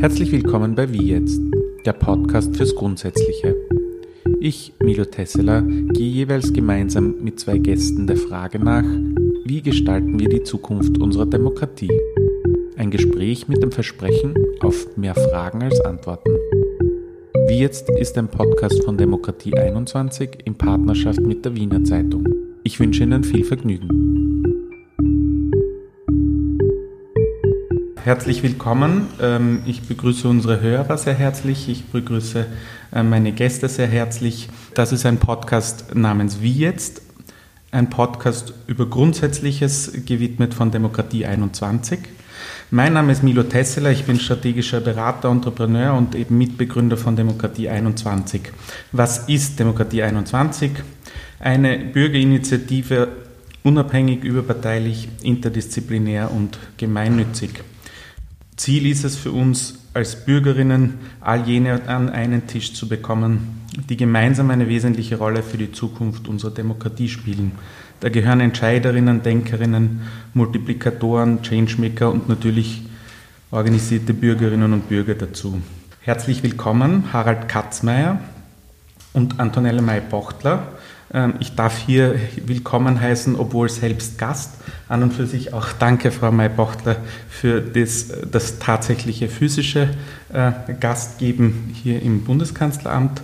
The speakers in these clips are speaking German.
Herzlich willkommen bei Wie jetzt, der Podcast fürs Grundsätzliche. Ich, Milo Tesseler, gehe jeweils gemeinsam mit zwei Gästen der Frage nach, wie gestalten wir die Zukunft unserer Demokratie? Ein Gespräch mit dem Versprechen auf mehr Fragen als Antworten. Wie jetzt ist ein Podcast von Demokratie 21 in Partnerschaft mit der Wiener Zeitung. Ich wünsche Ihnen viel Vergnügen. Herzlich willkommen. Ähm, ich begrüße unsere Hörer sehr herzlich. Ich begrüße äh, meine Gäste sehr herzlich. Das ist ein Podcast namens Wie jetzt, ein Podcast über Grundsätzliches gewidmet von Demokratie 21. Mein Name ist Milo Tesseler, ich bin strategischer Berater, Entrepreneur und eben Mitbegründer von Demokratie 21. Was ist Demokratie 21? Eine Bürgerinitiative, unabhängig, überparteilich, interdisziplinär und gemeinnützig. Ziel ist es für uns als Bürgerinnen, all jene an einen Tisch zu bekommen, die gemeinsam eine wesentliche Rolle für die Zukunft unserer Demokratie spielen. Da gehören Entscheiderinnen, Denkerinnen, Multiplikatoren, Changemaker und natürlich organisierte Bürgerinnen und Bürger dazu. Herzlich willkommen, Harald Katzmeier und Antonella May-Bochtler. Ähm, ich darf hier willkommen heißen, obwohl selbst Gast. An und für sich auch danke, Frau May-Bochtler, für das, das tatsächliche physische äh, Gastgeben hier im Bundeskanzleramt.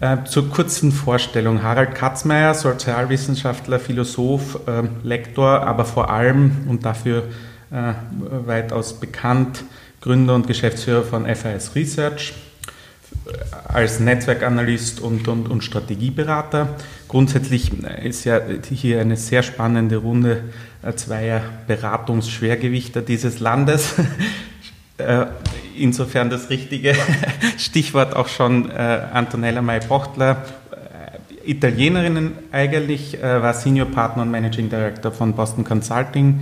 Äh, zur kurzen Vorstellung. Harald Katzmeier, Sozialwissenschaftler, Philosoph, äh, Lektor, aber vor allem und dafür weitaus bekannt, Gründer und Geschäftsführer von FAS Research als Netzwerkanalyst und, und, und Strategieberater. Grundsätzlich ist ja hier eine sehr spannende Runde zweier Beratungsschwergewichter dieses Landes. Äh, insofern das richtige Stichwort auch schon äh, Antonella May-Bochtler, äh, Italienerinnen eigentlich, war Senior Partner und Managing Director von Boston Consulting.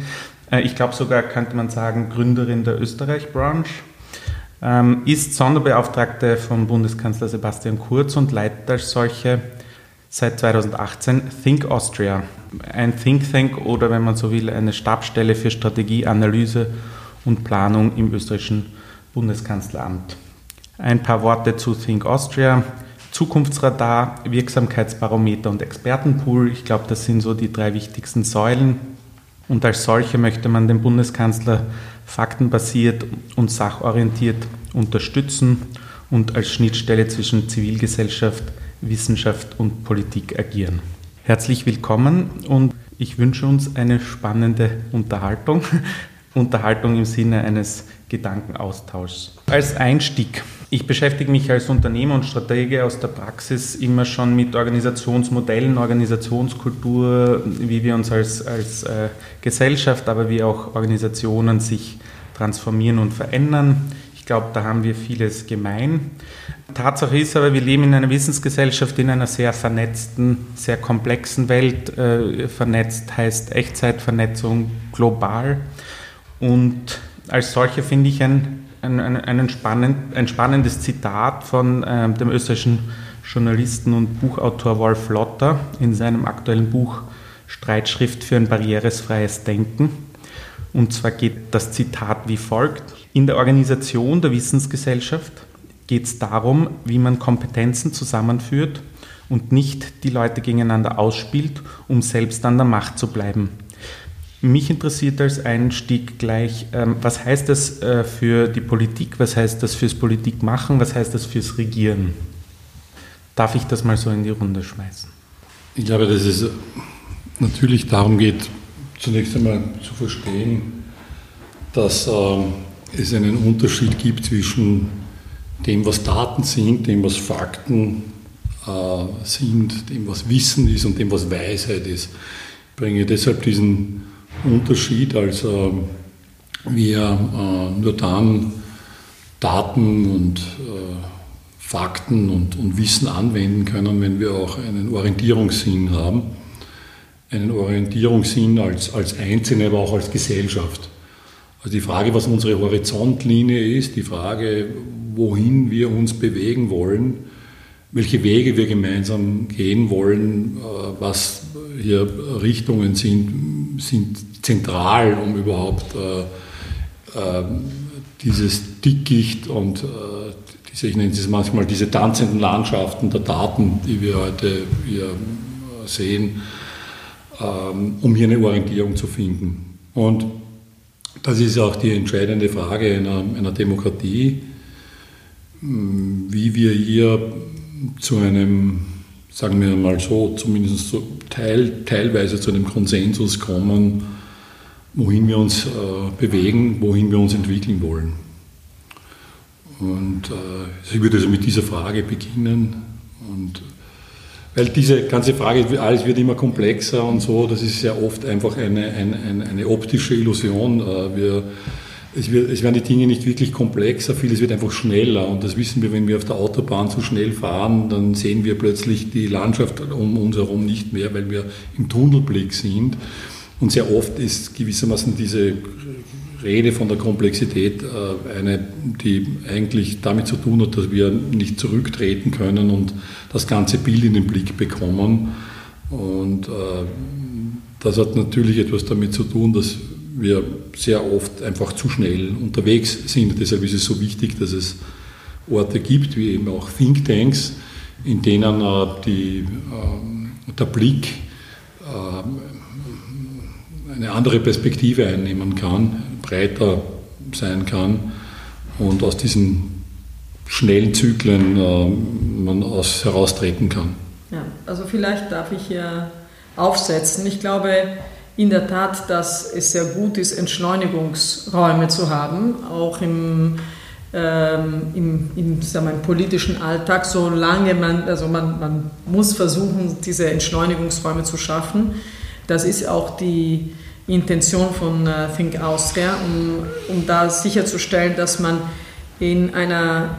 Ich glaube sogar, könnte man sagen, Gründerin der Österreich-Branche ähm, ist Sonderbeauftragte von Bundeskanzler Sebastian Kurz und leitet als solche seit 2018 Think Austria, ein Think Tank oder wenn man so will, eine Stabstelle für Strategie, Analyse und Planung im österreichischen Bundeskanzleramt. Ein paar Worte zu Think Austria. Zukunftsradar, Wirksamkeitsbarometer und Expertenpool. Ich glaube, das sind so die drei wichtigsten Säulen. Und als solche möchte man den Bundeskanzler faktenbasiert und sachorientiert unterstützen und als Schnittstelle zwischen Zivilgesellschaft, Wissenschaft und Politik agieren. Herzlich willkommen und ich wünsche uns eine spannende Unterhaltung. Unterhaltung im Sinne eines Gedankenaustauschs. Als Einstieg. Ich beschäftige mich als Unternehmer und Stratege aus der Praxis immer schon mit Organisationsmodellen, Organisationskultur, wie wir uns als, als äh, Gesellschaft, aber wie auch Organisationen sich transformieren und verändern. Ich glaube, da haben wir vieles gemein. Tatsache ist aber, wir leben in einer Wissensgesellschaft, in einer sehr vernetzten, sehr komplexen Welt. Äh, vernetzt heißt Echtzeitvernetzung global. Und als solche finde ich ein, ein, ein, spannend, ein, spannendes Zitat von äh, dem österreichischen Journalisten und Buchautor Wolf Lotter in seinem aktuellen Buch Streitschrift für ein barrieresfreies Denken. Und zwar geht das Zitat wie folgt. In der Organisation der Wissensgesellschaft geht es darum, wie man Kompetenzen zusammenführt und nicht die Leute gegeneinander ausspielt, um selbst an der Macht zu bleiben. Mich interessiert als Einstieg gleich, ähm, was heißt das äh, für die Politik, was heißt das fürs Politikmachen, was heißt das fürs Regieren? Darf ich das mal so in die Runde schmeißen? Ich glaube, dass es natürlich darum geht, zunächst einmal zu verstehen, dass ähm, es einen Unterschied gibt zwischen dem, was Daten sind, dem, was Fakten äh, sind, dem, was Wissen ist und dem, was Weisheit ist. Ich bringe deshalb diesen Unterschied. Also wir äh, nur dann Daten und äh, Fakten und, und Wissen anwenden können, wenn wir auch einen Orientierungssinn haben. Einen Orientierungssinn als, als Einzelne, aber auch als Gesellschaft. Also die Frage, was unsere Horizontlinie ist, die Frage, wohin wir uns bewegen wollen, welche Wege wir gemeinsam gehen wollen, äh, was hier Richtungen sind, sind zentral, um überhaupt äh, ähm, dieses Dickicht und äh, diese, ich nenne es manchmal diese tanzenden Landschaften der Daten, die wir heute hier sehen, ähm, um hier eine Orientierung zu finden. Und das ist auch die entscheidende Frage einer, einer Demokratie, wie wir hier zu einem, sagen wir mal so, zumindest so teil, teilweise zu einem Konsensus kommen, wohin wir uns äh, bewegen, wohin wir uns entwickeln wollen. Und äh, ich würde also mit dieser Frage beginnen. Und, weil diese ganze Frage, alles wird immer komplexer und so, das ist sehr oft einfach eine, eine, eine optische Illusion. Äh, wir, es, wird, es, werden die Dinge nicht wirklich komplexer, vieles wird einfach schneller. Und das wissen wir, wenn wir auf der Autobahn zu schnell fahren, dann sehen wir plötzlich die Landschaft um uns herum nicht mehr, weil wir im Tunnelblick sind. Und sehr oft ist gewissermaßen diese Rede von der Komplexität äh, eine, die eigentlich damit zu tun hat, dass wir nicht zurücktreten können und das ganze Bild in den Blick bekommen. Und äh, das hat natürlich etwas damit zu tun, dass wir sehr oft einfach zu schnell unterwegs sind. Deshalb ist es so wichtig, dass es Orte gibt, wie eben auch Thinktanks, in denen äh, die, der Blick eine andere Perspektive einnehmen kann, breiter sein kann und aus diesen schnellen Zyklen äh, man aus, heraustreten kann. Ja, also vielleicht darf ich hier aufsetzen. Ich glaube in der Tat, dass es sehr gut ist, Entschleunigungsräume zu haben, auch im, ähm, im, im, sagen wir, politischen Alltag, solange man, also man, man muss versuchen, diese Entschleunigungsräume zu schaffen. Das ist auch die, Intention von äh, Think Austria, um, um da sicherzustellen, dass man in einer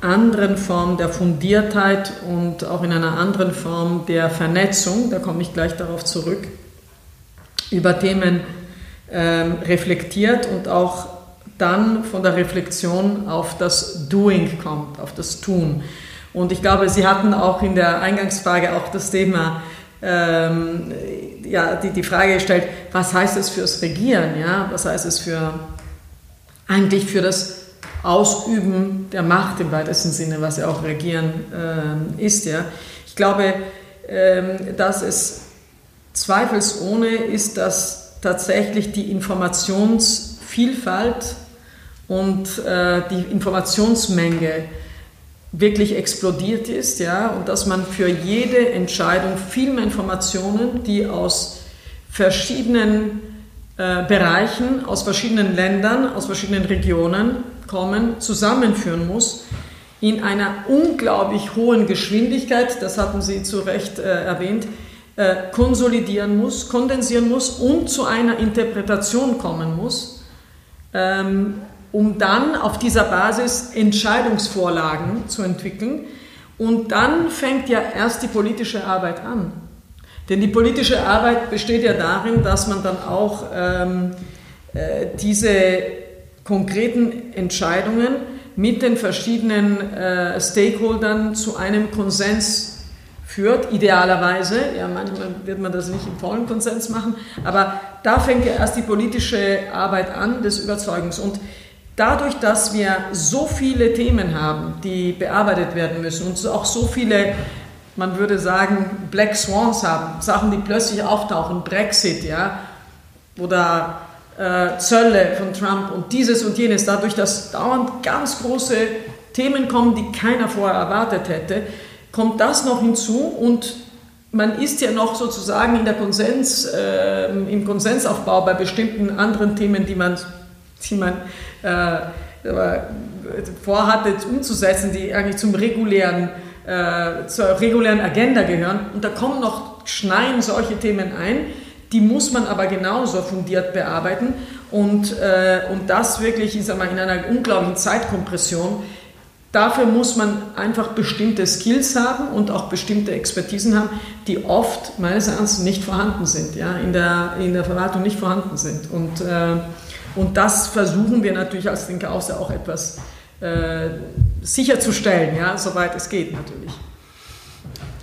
anderen Form der Fundiertheit und auch in einer anderen Form der Vernetzung, da komme ich gleich darauf zurück, über Themen ähm, reflektiert und auch dann von der Reflexion auf das Doing kommt, auf das Tun. Und ich glaube, Sie hatten auch in der Eingangsfrage auch das Thema ähm, ja, die, die Frage gestellt, was heißt es fürs Regieren? Ja? Was heißt es für eigentlich für das Ausüben der Macht im weitesten Sinne, was ja auch Regieren äh, ist. Ja? Ich glaube, ähm, dass es zweifelsohne ist, dass tatsächlich die Informationsvielfalt und äh, die Informationsmenge wirklich explodiert ist, ja, und dass man für jede Entscheidung viel mehr Informationen, die aus verschiedenen äh, Bereichen, aus verschiedenen Ländern, aus verschiedenen Regionen kommen, zusammenführen muss in einer unglaublich hohen Geschwindigkeit, das hatten Sie zu Recht äh, erwähnt, äh, konsolidieren muss, kondensieren muss und zu einer Interpretation kommen muss. Ähm, um dann auf dieser Basis Entscheidungsvorlagen zu entwickeln. Und dann fängt ja erst die politische Arbeit an. Denn die politische Arbeit besteht ja darin, dass man dann auch ähm, äh, diese konkreten Entscheidungen mit den verschiedenen äh, Stakeholdern zu einem Konsens führt, idealerweise. Ja, manchmal wird man das nicht im vollen Konsens machen, aber da fängt ja erst die politische Arbeit an des Überzeugens. Und Dadurch, dass wir so viele Themen haben, die bearbeitet werden müssen und auch so viele, man würde sagen, Black Swans haben, Sachen, die plötzlich auftauchen, Brexit, ja, oder äh, Zölle von Trump und dieses und jenes, dadurch, dass dauernd ganz große Themen kommen, die keiner vorher erwartet hätte, kommt das noch hinzu und man ist ja noch sozusagen in der Konsens, äh, im Konsensaufbau bei bestimmten anderen Themen, die man, die man äh, vorhatte umzusetzen, die eigentlich zum regulären, äh, zur regulären Agenda gehören. Und da kommen noch, schneien solche Themen ein, die muss man aber genauso fundiert bearbeiten. Und, äh, und das wirklich ich sag mal, in einer unglaublichen Zeitkompression. Dafür muss man einfach bestimmte Skills haben und auch bestimmte Expertisen haben, die oft meines Erachtens nicht vorhanden sind, ja, in, der, in der Verwaltung nicht vorhanden sind. Und äh, und das versuchen wir natürlich als Linke auch, auch etwas äh, sicherzustellen, ja, soweit es geht natürlich.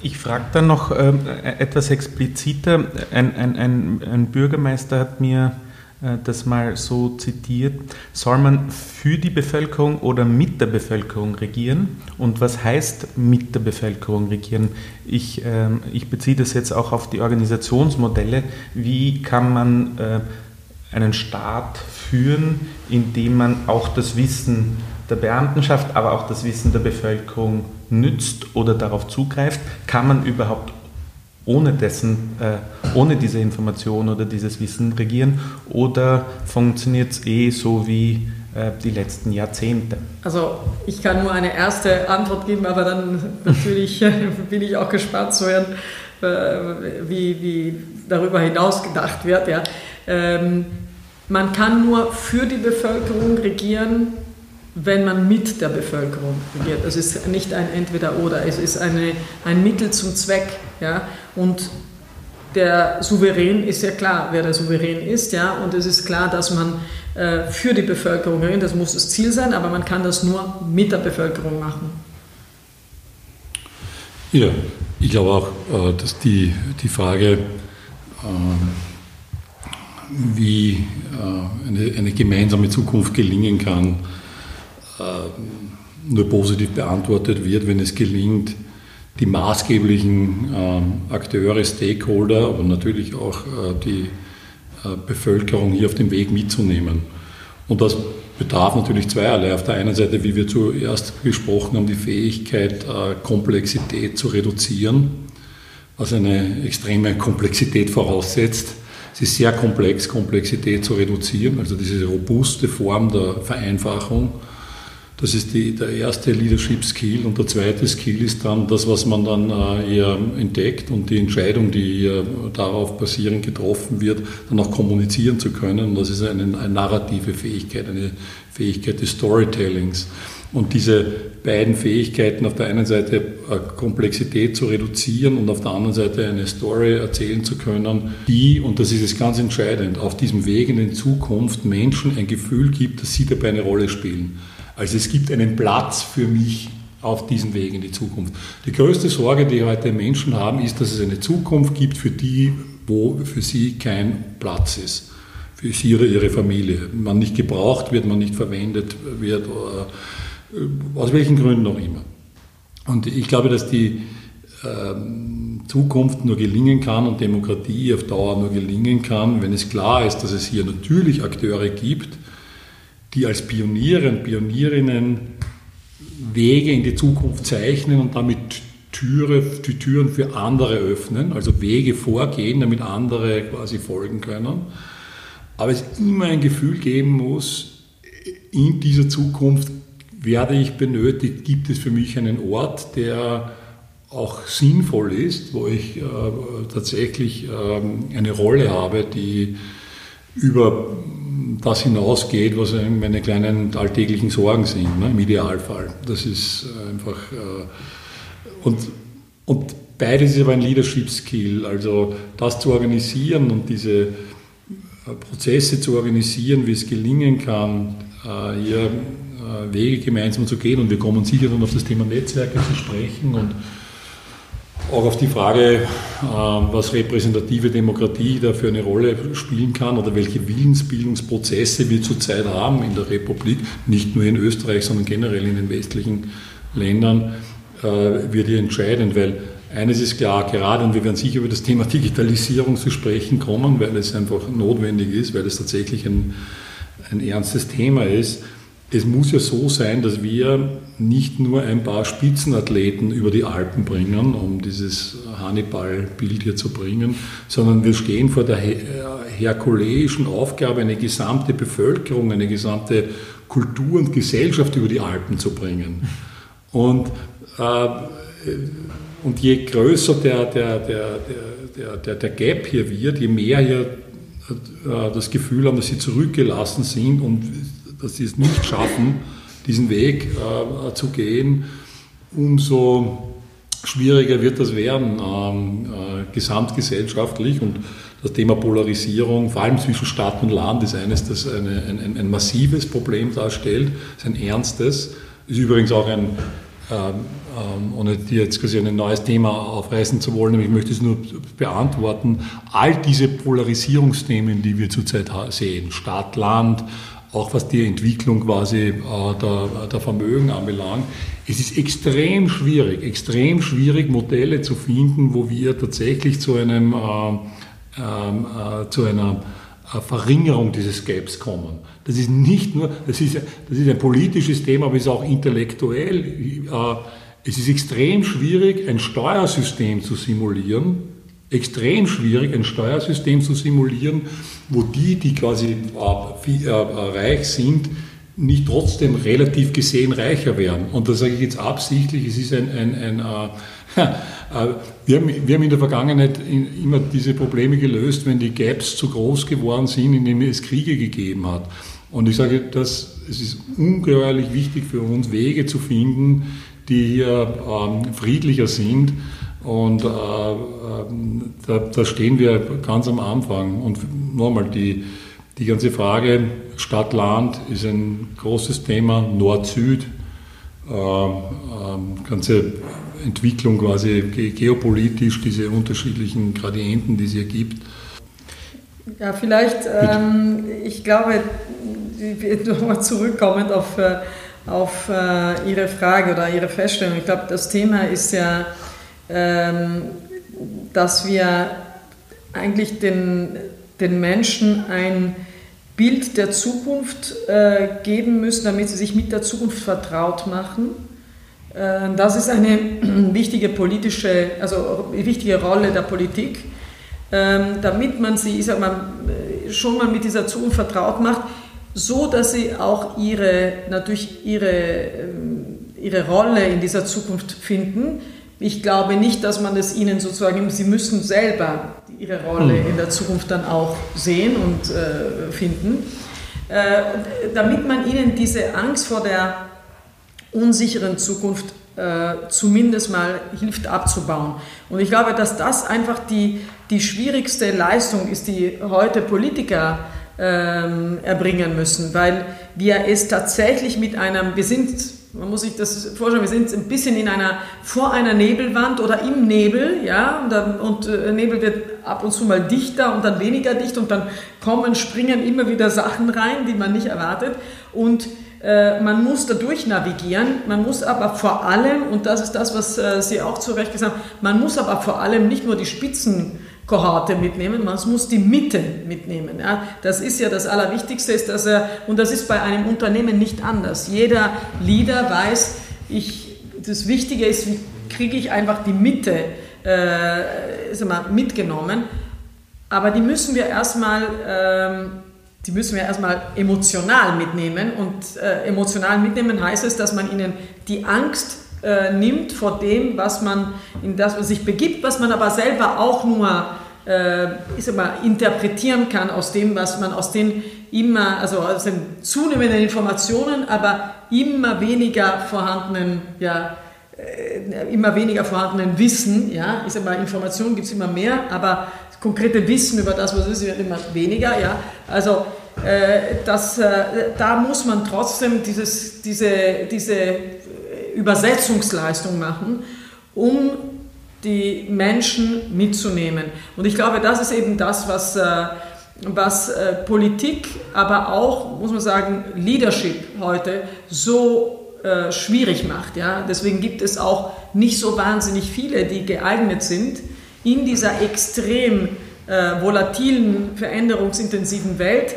Ich frage dann noch ähm, etwas expliziter. Ein, ein, ein, ein, Bürgermeister hat mir äh, das mal so zitiert. Soll man für die Bevölkerung oder mit der Bevölkerung regieren? Und was heißt mit der Bevölkerung regieren? Ich, ähm, ich beziehe das jetzt auch auf die Organisationsmodelle. Wie kann man äh, einen Staat führen, indem man auch das Wissen der Beamtenschaft, aber auch das Wissen der Bevölkerung nützt oder darauf zugreift? Kann man überhaupt ohne dessen, äh, ohne diese Information oder dieses Wissen regieren oder funktioniert es eh so wie äh, die letzten Jahrzehnte? Also ich kann nur eine erste Antwort geben, aber dann natürlich bin ich auch gespannt zu hören, äh, wie, wie darüber hinaus gedacht wird. Ja. Ähm, man kann nur für die Bevölkerung regieren, wenn man mit der Bevölkerung regiert. Es ist nicht ein Entweder-Oder, es ist eine, ein Mittel zum Zweck. Ja? Und der Souverän ist ja klar, wer der Souverän ist, ja, und es ist klar, dass man äh, für die Bevölkerung regiert, das muss das Ziel sein, aber man kann das nur mit der Bevölkerung machen. Ja, ich glaube auch, äh, dass die, die Frage, äh, wie äh, eine, gemeinsame Zukunft gelingen kann, äh, nur positiv beantwortet wird, wenn es gelingt, die maßgeblichen ähm, Akteure, Stakeholder, aber natürlich auch äh, die äh, Bevölkerung hier auf dem Weg mitzunehmen. Und das bedarf natürlich zweierlei. Auf der einen Seite, wie wir zuerst gesprochen haben, die Fähigkeit, Komplexität zu reduzieren, was eine extreme Komplexität voraussetzt. Es ist sehr komplex, Komplexität zu reduzieren, also diese robuste Form der Vereinfachung das ist die, der erste Leadership-Skill. Und der zweite Skill ist dann das, was man dann äh, eher entdeckt und die Entscheidung, die darauf basierend getroffen wird, dann auch kommunizieren zu können. Und das ist eine, eine narrative Fähigkeit, eine Fähigkeit des Storytellings. Und diese beiden Fähigkeiten, auf der einen Seite äh, Komplexität zu reduzieren und auf der anderen Seite eine Story erzählen zu können, die, und das ist jetzt ganz entscheidend, auf diesem Weg in die Zukunft Menschen ein Gefühl gibt, dass sie dabei eine Rolle spielen. Also es gibt einen Platz für mich auf diesem Weg in die Zukunft. Die größte Sorge, die heute Menschen haben, ist, dass es eine Zukunft gibt, für die, wo für sie kein Platz ist. Für sie oder ihre Familie. Man nicht gebraucht wird, man nicht verwendet wird, äh, aus welchen Gründen auch immer. Und ich glaube, dass die ähm, Zukunft nur gelingen kann und Demokratie auf Dauer nur gelingen kann, wenn es klar ist, dass es hier natürlich Akteure gibt, die als Pioniere und Pionierinnen Wege in die Zukunft zeichnen und damit Türe, die Türen für andere öffnen, also Wege vorgehen, damit andere quasi folgen können. Aber es immer ein Gefühl geben muss, in dieser Zukunft werde ich benötigt, gibt es für mich einen Ort, der auch sinnvoll ist, wo ich äh, tatsächlich äh, eine Rolle habe, die über das hinausgeht, was meine kleinen alltäglichen Sorgen sind, ne, im Idealfall. Das ist einfach. Äh, und, und beides ist aber ein Leadership-Skill, also das zu organisieren und diese äh, Prozesse zu organisieren, wie es gelingen kann, äh, hier Wege gemeinsam zu gehen. Und wir kommen sicher dann auf das Thema Netzwerke zu sprechen und auch auf die Frage, ähm, was repräsentative Demokratie da für eine Rolle spielen kann oder welche Willensbildungsprozesse wir zurzeit haben in der Republik, nicht nur in Österreich, sondern generell in den westlichen Ländern, äh, wird hier entscheidend, weil eines ist klar, gerade, und wir werden sicher über das Thema Digitalisierung zu sprechen kommen, weil es einfach notwendig ist, weil es tatsächlich ein, ein ernstes Thema ist es muss ja so sein, dass wir nicht nur ein paar Spitzenathleten über die Alpen bringen, um dieses Hannibal-Bild hier zu bringen, sondern wir stehen vor der herkuleischen Aufgabe, eine gesamte Bevölkerung, eine gesamte Kultur und Gesellschaft über die Alpen zu bringen. Und, äh, und je größer der, der, der, der, der, der Gap hier wird, je mehr hier äh, das Gefühl haben, dass sie zurückgelassen sind und dass sie es nicht schaffen, diesen Weg äh, zu gehen, umso schwieriger wird das werden ähm, äh, gesamtgesellschaftlich. Und das Thema Polarisierung, vor allem zwischen Stadt und Land, ist eines, das eine, ein, ein, massives Problem darstellt, ist ein ernstes, ist übrigens auch ein, ähm, ähm, ohne dir jetzt quasi ein neues Thema aufreißen zu wollen, aber ich möchte es nur beantworten. All diese Polarisierungsthemen, die wir zurzeit sehen, Stadt, Land, auch was die Entwicklung quasi äh, der, der Vermögen anbelangt, es ist extrem schwierig, extrem schwierig, Modelle zu finden, wo wir tatsächlich zu einem, äh, äh, zu einer Verringerung dieses Gaps kommen. Das ist nicht nur, das ist, das ist ein politisches Thema, aber es ist auch intellektuell. Äh, es ist extrem schwierig, ein Steuersystem zu simulieren, extrem schwierig, ein Steuersystem zu simulieren, wo die, die quasi äh, äh, reich sind, nicht trotzdem relativ gesehen reicher werden. Und da sage ich jetzt absichtlich, es ist ein, ein, ein wir, haben, wir haben in der Vergangenheit immer diese Probleme gelöst, wenn die Gaps zu groß geworden sind, indem es Kriege gegeben hat. Und ich sage, dass es ist ungeheuerlich wichtig für uns, Wege zu finden, die hier ähm, friedlicher sind. Und äh, äh, da, da, stehen wir ganz am Anfang. Und nochmal, die, die ganze Frage Stadt-Land ist ein großes Thema, Nord-Süd, äh, äh, ganze Entwicklung quasi geopolitisch, diese unterschiedlichen Gradienten, die es hier gibt. Ja, vielleicht, ähm, ich glaube, nochmal zurückkommend auf, äh, auf Ihre Frage oder Ihre Feststellung. Ich glaube, das Thema ist ja, dass wir eigentlich den, den Menschen ein Bild der Zukunft äh, geben müssen, damit sie sich mit der Zukunft vertraut machen. Äh, das ist eine wichtige politische, also wichtige Rolle der Politik, ähm, damit man sie, ich sag mal, schon mal mit dieser Zukunft vertraut macht so dass sie auch ihre, natürlich ihre, ähm, ihre Rolle in dieser Zukunft finden. Ich glaube nicht, dass man es ihnen sozusagen, sie müssen selber ihre Rolle hm. in der Zukunft dann auch sehen und äh, finden, äh, damit man ihnen diese Angst vor der unsicheren Zukunft äh, zumindest mal hilft abzubauen. Und ich glaube, dass das einfach die, die schwierigste Leistung ist, die heute Politiker ähm, erbringen müssen, weil wir es tatsächlich mit einem, wir sind, man muss sich das vorstellen, wir sind ein bisschen in einer, vor einer Nebelwand oder im Nebel, ja, und, dann, und äh, Nebel wird ab und zu mal dichter und dann weniger dicht und dann kommen, springen immer wieder Sachen rein, die man nicht erwartet. Und äh, man muss da durch navigieren, man muss aber vor allem, und das ist das, was äh, Sie auch zu Recht gesagt haben, man muss aber vor allem nicht nur die Spitzen Kohorte mitnehmen, man muss die Mitte mitnehmen. Ja. Das ist ja das Allerwichtigste, ist, dass er, und das ist bei einem Unternehmen nicht anders. Jeder Leader weiß, ich, das Wichtige ist, wie kriege ich einfach die Mitte äh, mal, mitgenommen. Aber die müssen wir erstmal, ähm, die emotional mitnehmen. Und äh, emotional mitnehmen heißt es, dass man ihnen die Angst äh, nimmt vor dem, was man in das man sich begibt, was man aber selber auch nur ich sag mal, interpretieren kann aus dem, was man aus den immer, also aus den zunehmenden Informationen, aber immer weniger vorhandenen, ja, äh, immer weniger vorhandenen Wissen, ja, ich sag mal, Informationen gibt es immer mehr, aber konkrete Wissen über das, was ist, wird immer weniger, ja, also äh, das, äh, da muss man trotzdem dieses, diese, diese Übersetzungsleistung machen, um die Menschen mitzunehmen. Und ich glaube, das ist eben das, was, äh, was äh, Politik, aber auch, muss man sagen, Leadership heute so äh, schwierig macht. Ja? Deswegen gibt es auch nicht so wahnsinnig viele, die geeignet sind, in dieser extrem volatilen, veränderungsintensiven Welt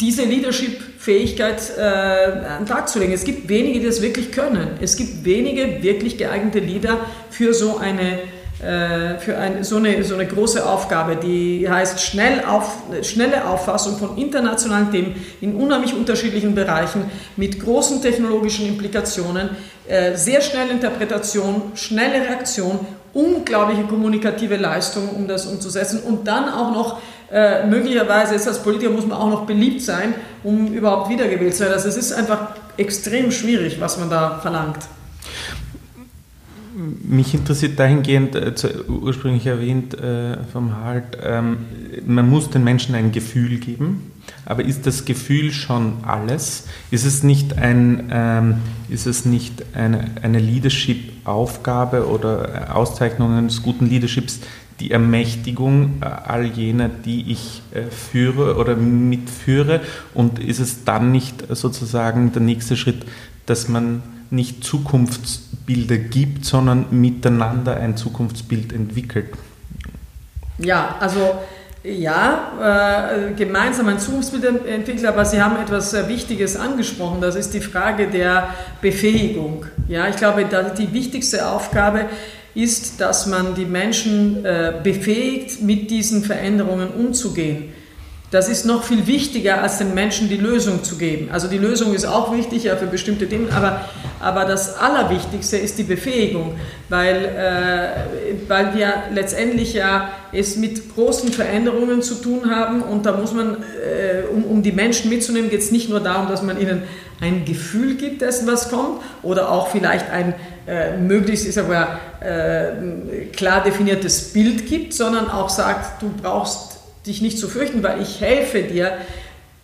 diese Leadership-Fähigkeit äh, an den Tag zu legen. Es gibt wenige, die das wirklich können. Es gibt wenige wirklich geeignete Leader für so eine, äh, für ein, so, eine, so eine große Aufgabe, die heißt schnell auf, schnelle Auffassung von internationalen Themen in unheimlich unterschiedlichen Bereichen mit großen technologischen Implikationen, äh, sehr schnelle Interpretation, schnelle Reaktion, unglaubliche kommunikative Leistung, um das umzusetzen und dann auch noch äh, möglicherweise ist als Politiker muss man auch noch beliebt sein, um überhaupt wiedergewählt zu werden. Also es ist einfach extrem schwierig, was man da verlangt. Mich interessiert dahingehend, äh, ursprünglich erwähnt äh, vom Halt, ähm, man muss den Menschen ein Gefühl geben. aber ist das Gefühl schon alles? Ist es nicht, ein, ähm, ist es nicht eine, eine Leadership-Aufgabe oder Auszeichnung eines guten Leaderships, die Ermächtigung all jener, die ich äh, führe oder mitführe? Und ist es dann nicht sozusagen der nächste Schritt, dass man nicht Zukunftsbilder gibt, sondern miteinander ein Zukunftsbild entwickelt? Ja, also ja, äh, gemeinsam ein Zukunftsbild entwickeln, aber Sie haben etwas sehr Wichtiges angesprochen, das ist die Frage der Befähigung. Ja, ich glaube, die wichtigste Aufgabe ist, dass man die Menschen äh, befähigt, mit diesen Veränderungen umzugehen. Das ist noch viel wichtiger, als den Menschen die Lösung zu geben. Also die Lösung ist auch wichtig ja, für bestimmte Dinge, aber, aber das Allerwichtigste ist die Befähigung, weil, äh, weil wir letztendlich ja es mit großen Veränderungen zu tun haben und da muss man, äh, um, um die Menschen mitzunehmen, geht es nicht nur darum, dass man ihnen ein Gefühl gibt dessen, was kommt oder auch vielleicht ein äh, möglichst ist aber äh, klar definiertes Bild gibt, sondern auch sagt, du brauchst dich nicht zu fürchten, weil ich helfe dir,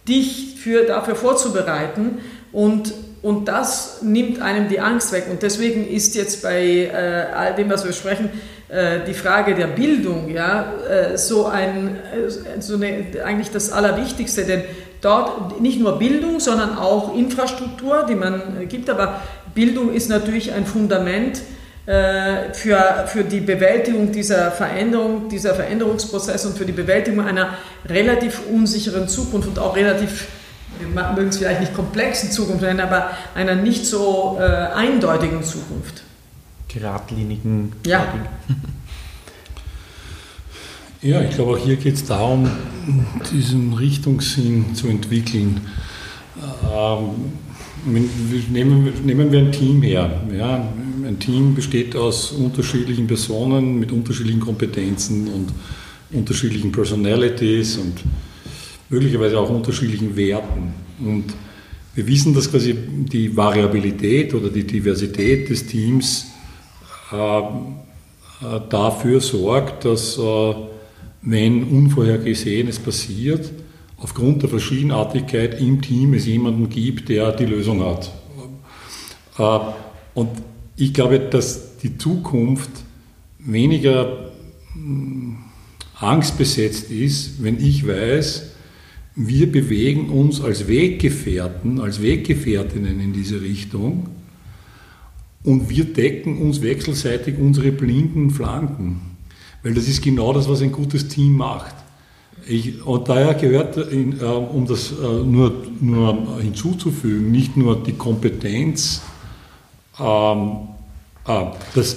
dich für, dafür vorzubereiten und, und das nimmt einem die Angst weg. Und deswegen ist jetzt bei äh, all dem, was wir sprechen, äh, die Frage der Bildung ja, äh, so, ein, äh, so eine, eigentlich das Allerwichtigste, denn dort nicht nur Bildung, sondern auch Infrastruktur, die man äh, gibt, aber Bildung ist natürlich ein Fundament, äh, für, für die Bewältigung dieser Veränderung, dieser Veränderungsprozesse und für die Bewältigung einer relativ unsicheren Zukunft und auch relativ, wir mögen es vielleicht nicht komplexen Zukunft nennen, aber einer nicht so äh, eindeutigen Zukunft. Geradlinigen. Ja. Ja, ich glaube, auch hier geht es darum, diesen Richtungssinn zu entwickeln. Ähm, nehmen, nehmen wir ein Team her. Ja, ein Team besteht aus unterschiedlichen Personen mit unterschiedlichen Kompetenzen und unterschiedlichen Personalities und möglicherweise auch unterschiedlichen Werten. Und wir wissen, dass quasi die Variabilität oder die Diversität des Teams äh, äh dafür sorgt, dass äh, wenn Unvorhergesehenes passiert, aufgrund der Verschiedenartigkeit im Team es jemanden gibt, der die Lösung hat. Äh, und ich glaube, dass die Zukunft weniger hm, angstbesetzt ist, wenn ich weiß, wir bewegen uns als Weggefährten, als Weggefährtinnen in diese Richtung und wir decken uns wechselseitig unsere blinden Flanken. Weil das ist genau das, was ein gutes Team macht. Ich, und daher gehört, in, äh, um das äh, nur, nur hinzuzufügen, nicht nur die Kompetenz, ähm, äh, das,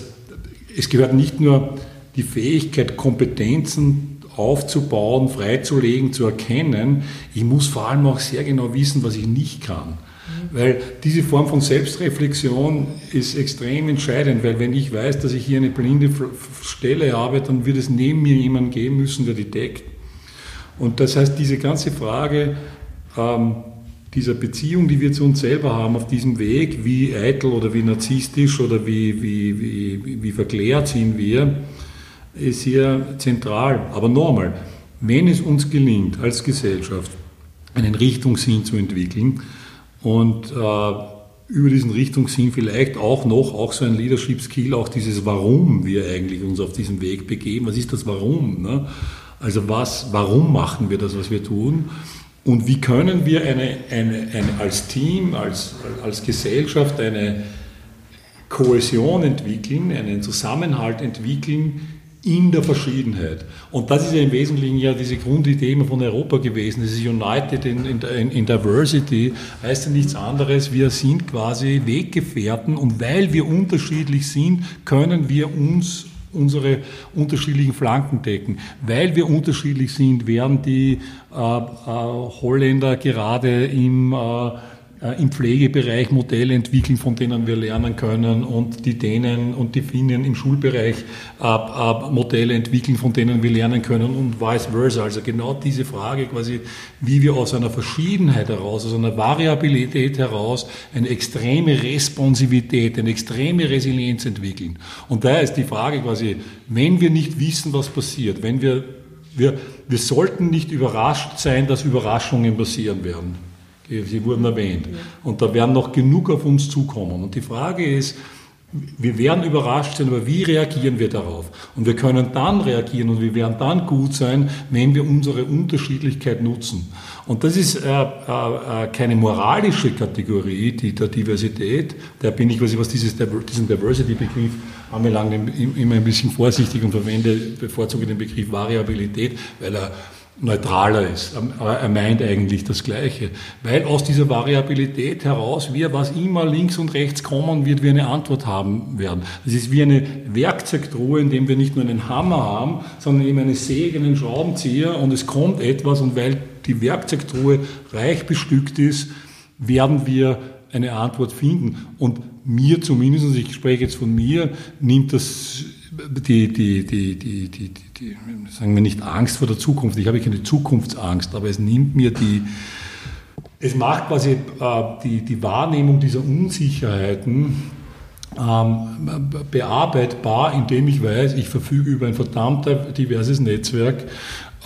es gehört nicht nur die Fähigkeit, Kompetenzen aufzubauen, freizulegen, zu erkennen, ich muss vor allem auch sehr genau wissen, was ich nicht kann. Weil diese Form von Selbstreflexion ist extrem entscheidend, weil wenn ich weiß, dass ich hier eine blinde Stelle habe, dann wird es neben mir jemanden geben müssen, der die deckt. Und das heißt, diese ganze Frage ähm, dieser Beziehung, die wir zu uns selber haben auf diesem Weg, wie eitel oder wie narzisstisch oder wie, wie, wie, wie verklärt sind wir, ist hier zentral. Aber nochmal, wenn es uns gelingt, als Gesellschaft einen Richtungssinn zu entwickeln und äh, über diesen Richtungssinn vielleicht auch noch, auch so ein Leadership Skill, auch dieses Warum wir eigentlich uns auf diesem Weg begeben. Was ist das Warum? Ne? Also was, warum machen wir das, was wir tun? Und wie können wir eine, eine, eine, als Team, als, als Gesellschaft eine Kohäsion entwickeln, einen Zusammenhalt entwickeln in der Verschiedenheit. Und das ist ja im Wesentlichen ja diese Grundidee von Europa gewesen. Ist United in, in, in Diversity, heißt ja nichts anderes. Wir sind quasi Weggefährten und weil wir unterschiedlich sind, können wir uns unsere unterschiedlichen Flanken decken. Weil wir unterschiedlich sind, werden die äh, äh, Holländer gerade im äh, im Pflegebereich Modelle entwickeln, von denen wir lernen können und die Dänen und die Finnen im Schulbereich äh, äh, Modelle entwickeln, von denen wir lernen können und vice versa. Also genau diese Frage quasi, wie wir aus einer Verschiedenheit heraus, aus einer Variabilität heraus eine extreme Responsivität, eine extreme Resilienz entwickeln. Und daher ist die Frage quasi, wenn wir nicht wissen, was passiert, wenn wir Wir, wir sollten nicht überrascht sein, dass Überraschungen passieren werden. Sie wurden erwähnt. Und da werden noch genug auf uns zukommen. Und die Frage ist, wir werden überrascht sein, aber wie reagieren wir darauf? Und wir können dann reagieren und wir werden dann gut sein, wenn wir unsere Unterschiedlichkeit nutzen. Und das ist äh, äh, äh keine moralische Kategorie, die der Diversität. Da bin ich, was dieses, diesen Diversity-Begriff anbelangt, immer ein bisschen vorsichtig und verwende, bevorzuge den Begriff Variabilität, weil er neutraler ist. Aber er meint eigentlich das Gleiche. Weil aus dieser Variabilität heraus wir, was immer links und rechts kommen wird, wir eine Antwort haben werden. Das ist wie eine Werkzeugtruhe, in dem wir nicht nur einen Hammer haben, sondern eben eine Säge, einen Schraubenzieher und es kommt etwas und weil die Werkzeugtruhe reich bestückt ist, werden wir eine Antwort finden. Und mir zumindest, ich spreche jetzt von mir, nimmt das die, die, die, die, die, die, sagen wir nicht Angst vor der Zukunft, ich habe keine Zukunftsangst, aber es nimmt mir die, es macht quasi äh, die, die Wahrnehmung dieser Unsicherheiten ähm, bearbeitbar, indem ich weiß, ich verfüge über ein verdammt diverses Netzwerk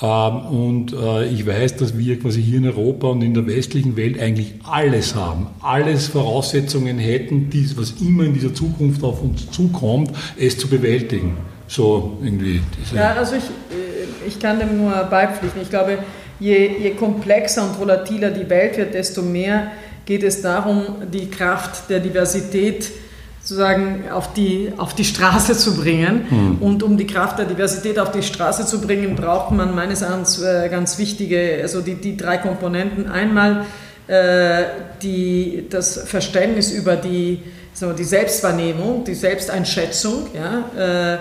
ähm, und äh, ich weiß, dass wir quasi hier in Europa und in der westlichen Welt eigentlich alles haben, alles Voraussetzungen hätten, dies, was immer in dieser Zukunft auf uns zukommt, es zu bewältigen. So irgendwie. ja, also ich, äh, ich kann dem nur beipflichten. Ich glaube, je, je komplexer und volatiler die Welt wird, desto mehr geht es darum, die Kraft der Diversität zu sozusagen auf die, auf die Straße zu bringen. Mhm. Und um die Kraft der Diversität auf die Straße zu bringen, braucht man meines Erachtens äh, ganz wichtige, also die, die drei Komponenten. Einmal äh, die, das Verständnis über die, sagen wir, die Selbstwahrnehmung, die Selbsteinschätzung, ja, äh,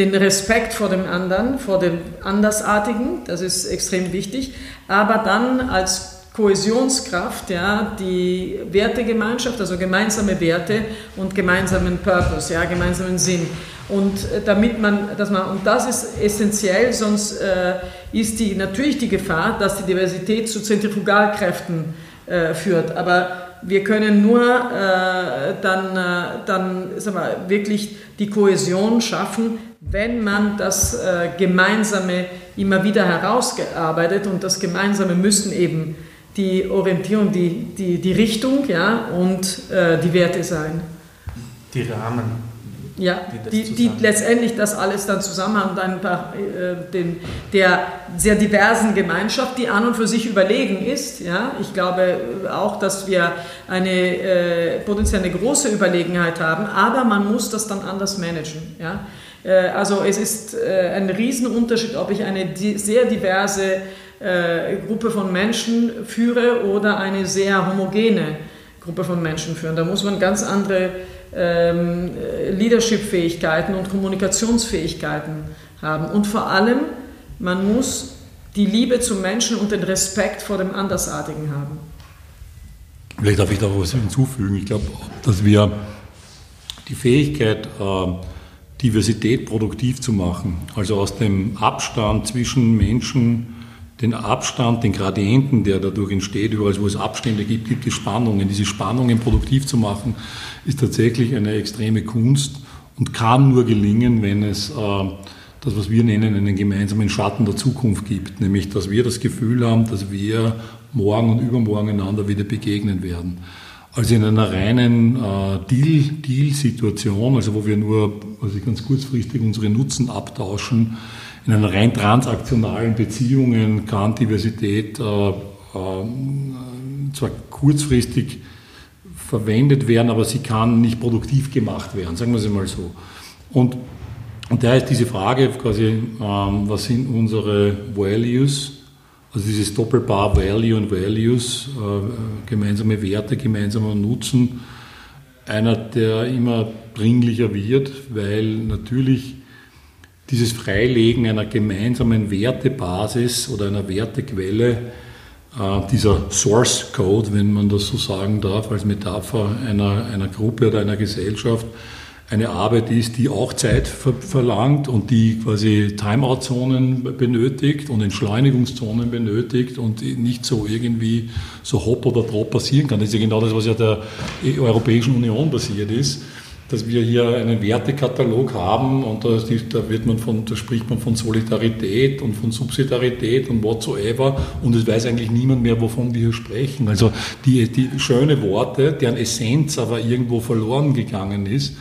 den Respekt vor dem anderen, vor dem Andersartigen, das ist extrem wichtig, aber dann als Kohäsionskraft, ja, die Wertegemeinschaft, also gemeinsame Werte und gemeinsamen Purpose, ja, gemeinsamen Sinn. Und äh, damit man, dass man, und das ist essentiell, sonst äh, ist die, natürlich die Gefahr, dass die Diversität zu Zentrifugalkräften äh, führt. Aber wir können nur äh, dann, äh, dann sagen wir, wirklich die Kohäsion schaffen, wenn man das äh, Gemeinsame immer wieder herausgearbeitet und das Gemeinsame müssen eben die Orientierung, die, die, die Richtung ja, und äh, die Werte sein. Die Rahmen. Ja, die, die, die letztendlich das alles dann zusammenhang dann äh, den, der sehr diversen Gemeinschaft, die an und für sich überlegen ist. Ja, ich glaube auch, dass wir eine äh, potenziell eine große Überlegenheit haben, aber man muss das dann anders managen. Ja. Äh, also es ist äh, ein Riesenunterschied, ob ich eine sehr diverse äh, Gruppe von Menschen führe oder eine sehr homogene Gruppe von Menschen führen. Da muss man ganz andere ähm, Leadership-Fähigkeiten und Kommunikationsfähigkeiten haben. Und vor allem, man muss die Liebe zum Menschen und den Respekt vor dem Andersartigen haben. Vielleicht darf ich da was hinzufügen. Ich glaube, dass wir die Fähigkeit, äh, Diversität produktiv zu machen, also aus dem Abstand zwischen Menschen, den Abstand, den Gradienten, der dadurch entsteht, überall wo es Abstände gibt, gibt es Spannungen. Diese Spannungen produktiv zu machen, ist tatsächlich eine extreme Kunst und kann nur gelingen, wenn es äh, das, was wir nennen, einen gemeinsamen Schatten der Zukunft gibt. Nämlich, dass wir das Gefühl haben, dass wir morgen und übermorgen einander wieder begegnen werden. Also in einer reinen äh, Deal-Situation, also wo wir nur also ganz kurzfristig unsere Nutzen abtauschen, in einer rein transaktionalen Beziehungen kann Diversität äh, äh, zwar kurzfristig verwendet werden, aber sie kann nicht produktiv gemacht werden, sagen wir es mal so. Und, und da ist diese Frage quasi, ähm, was sind unsere Values, also dieses Doppelpaar Value und Values, äh, gemeinsame Werte, gemeinsamer Nutzen, einer, der immer dringlicher wird, weil natürlich dieses Freilegen einer gemeinsamen Wertebasis oder einer Wertequelle, äh, dieser Source Code, wenn man das so sagen darf, als Metapher einer, einer Gruppe oder einer Gesellschaft, eine Arbeit ist, die auch Zeit verlangt und die quasi Timeout-Zonen benötigt und Entschleunigungszonen benötigt und nicht so irgendwie so hopp oder drop passieren kann. Das ist ja genau das, was ja der Europäischen Union passiert ist dass wir hier einen Wertekatalog haben und da, da, wird man von, da spricht man von Solidarität und von Subsidiarität und whatsoever und es weiß eigentlich niemand mehr, wovon wir hier sprechen. Also die, die schöne Worte, deren Essenz aber irgendwo verloren gegangen ist,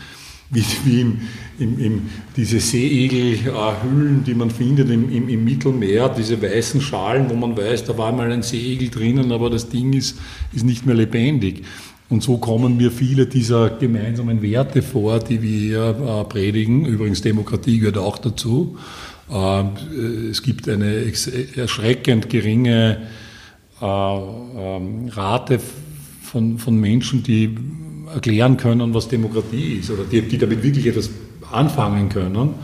wie, wie im, im, im, diese Seeegelhüllen, die man findet im, im, im, Mittelmeer, diese weißen Schalen, wo man weiß, da war mal ein Seeegel drinnen, aber das Ding ist, ist nicht mehr lebendig. Und so kommen mir viele dieser gemeinsamen Werte vor, die wir hier äh, predigen. Übrigens, Demokratie gehört auch dazu. Äh, es gibt eine erschreckend geringe äh, ähm, Rate von, von Menschen, die erklären können, was Demokratie ist oder die, die damit wirklich etwas anfangen können.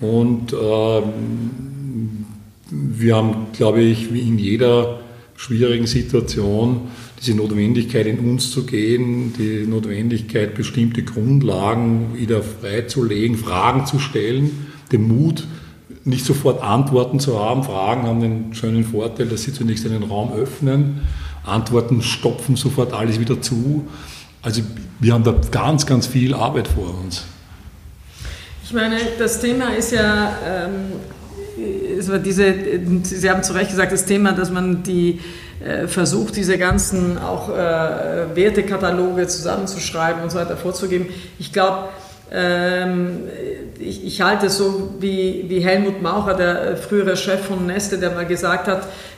Und ähm, wir haben, glaube ich, wie in jeder schwierigen Situation diese Notwendigkeit, in uns zu gehen, die Notwendigkeit, bestimmte Grundlagen wieder freizulegen, Fragen zu stellen, den Mut, nicht sofort Antworten zu haben. Fragen haben den schönen Vorteil, dass sie zunächst einen Raum öffnen. Antworten stopfen sofort alles wieder zu. Also wir haben da ganz, ganz viel Arbeit vor uns. Ich meine, das Thema ist ja, ähm, es war diese, Sie haben zu Recht gesagt, das Thema, dass man die äh, versucht, diese ganzen auch äh, Wertekataloge zusammenzuschreiben und so weiter vorzugeben. Ich glaube, ähm, ich, ich, halte es so wie, wie Helmut Maucher, der frühere Chef von Neste, der mal gesagt hat, äh,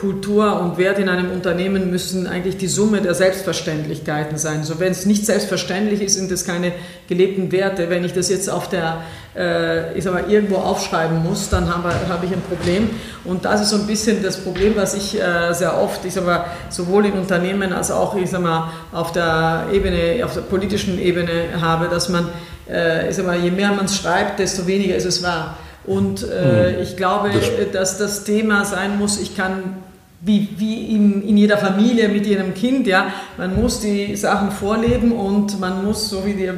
Kultur und Wert in einem Unternehmen müssen eigentlich die Summe der Selbstverständlichkeiten sein. So, wenn es nicht selbstverständlich ist, sind es keine gelebten Werte. Wenn ich das jetzt auf der, äh, ich sag mal, irgendwo aufschreiben muss, dann habe hab ich ein Problem. Und das ist so ein bisschen das Problem, was ich äh, sehr oft, ich sag mal, sowohl in Unternehmen als auch, ich sag mal, auf der Ebene, auf der politischen Ebene habe, dass man, äh, ich sag mal, je mehr man es schreibt, desto weniger ist es wahr. Und äh, hm. ich glaube, dass das Thema sein muss, ich kann, wie, wie in, in jeder Familie mit jedem Kind, ja, man muss die Sachen vorleben und man muss, so wie die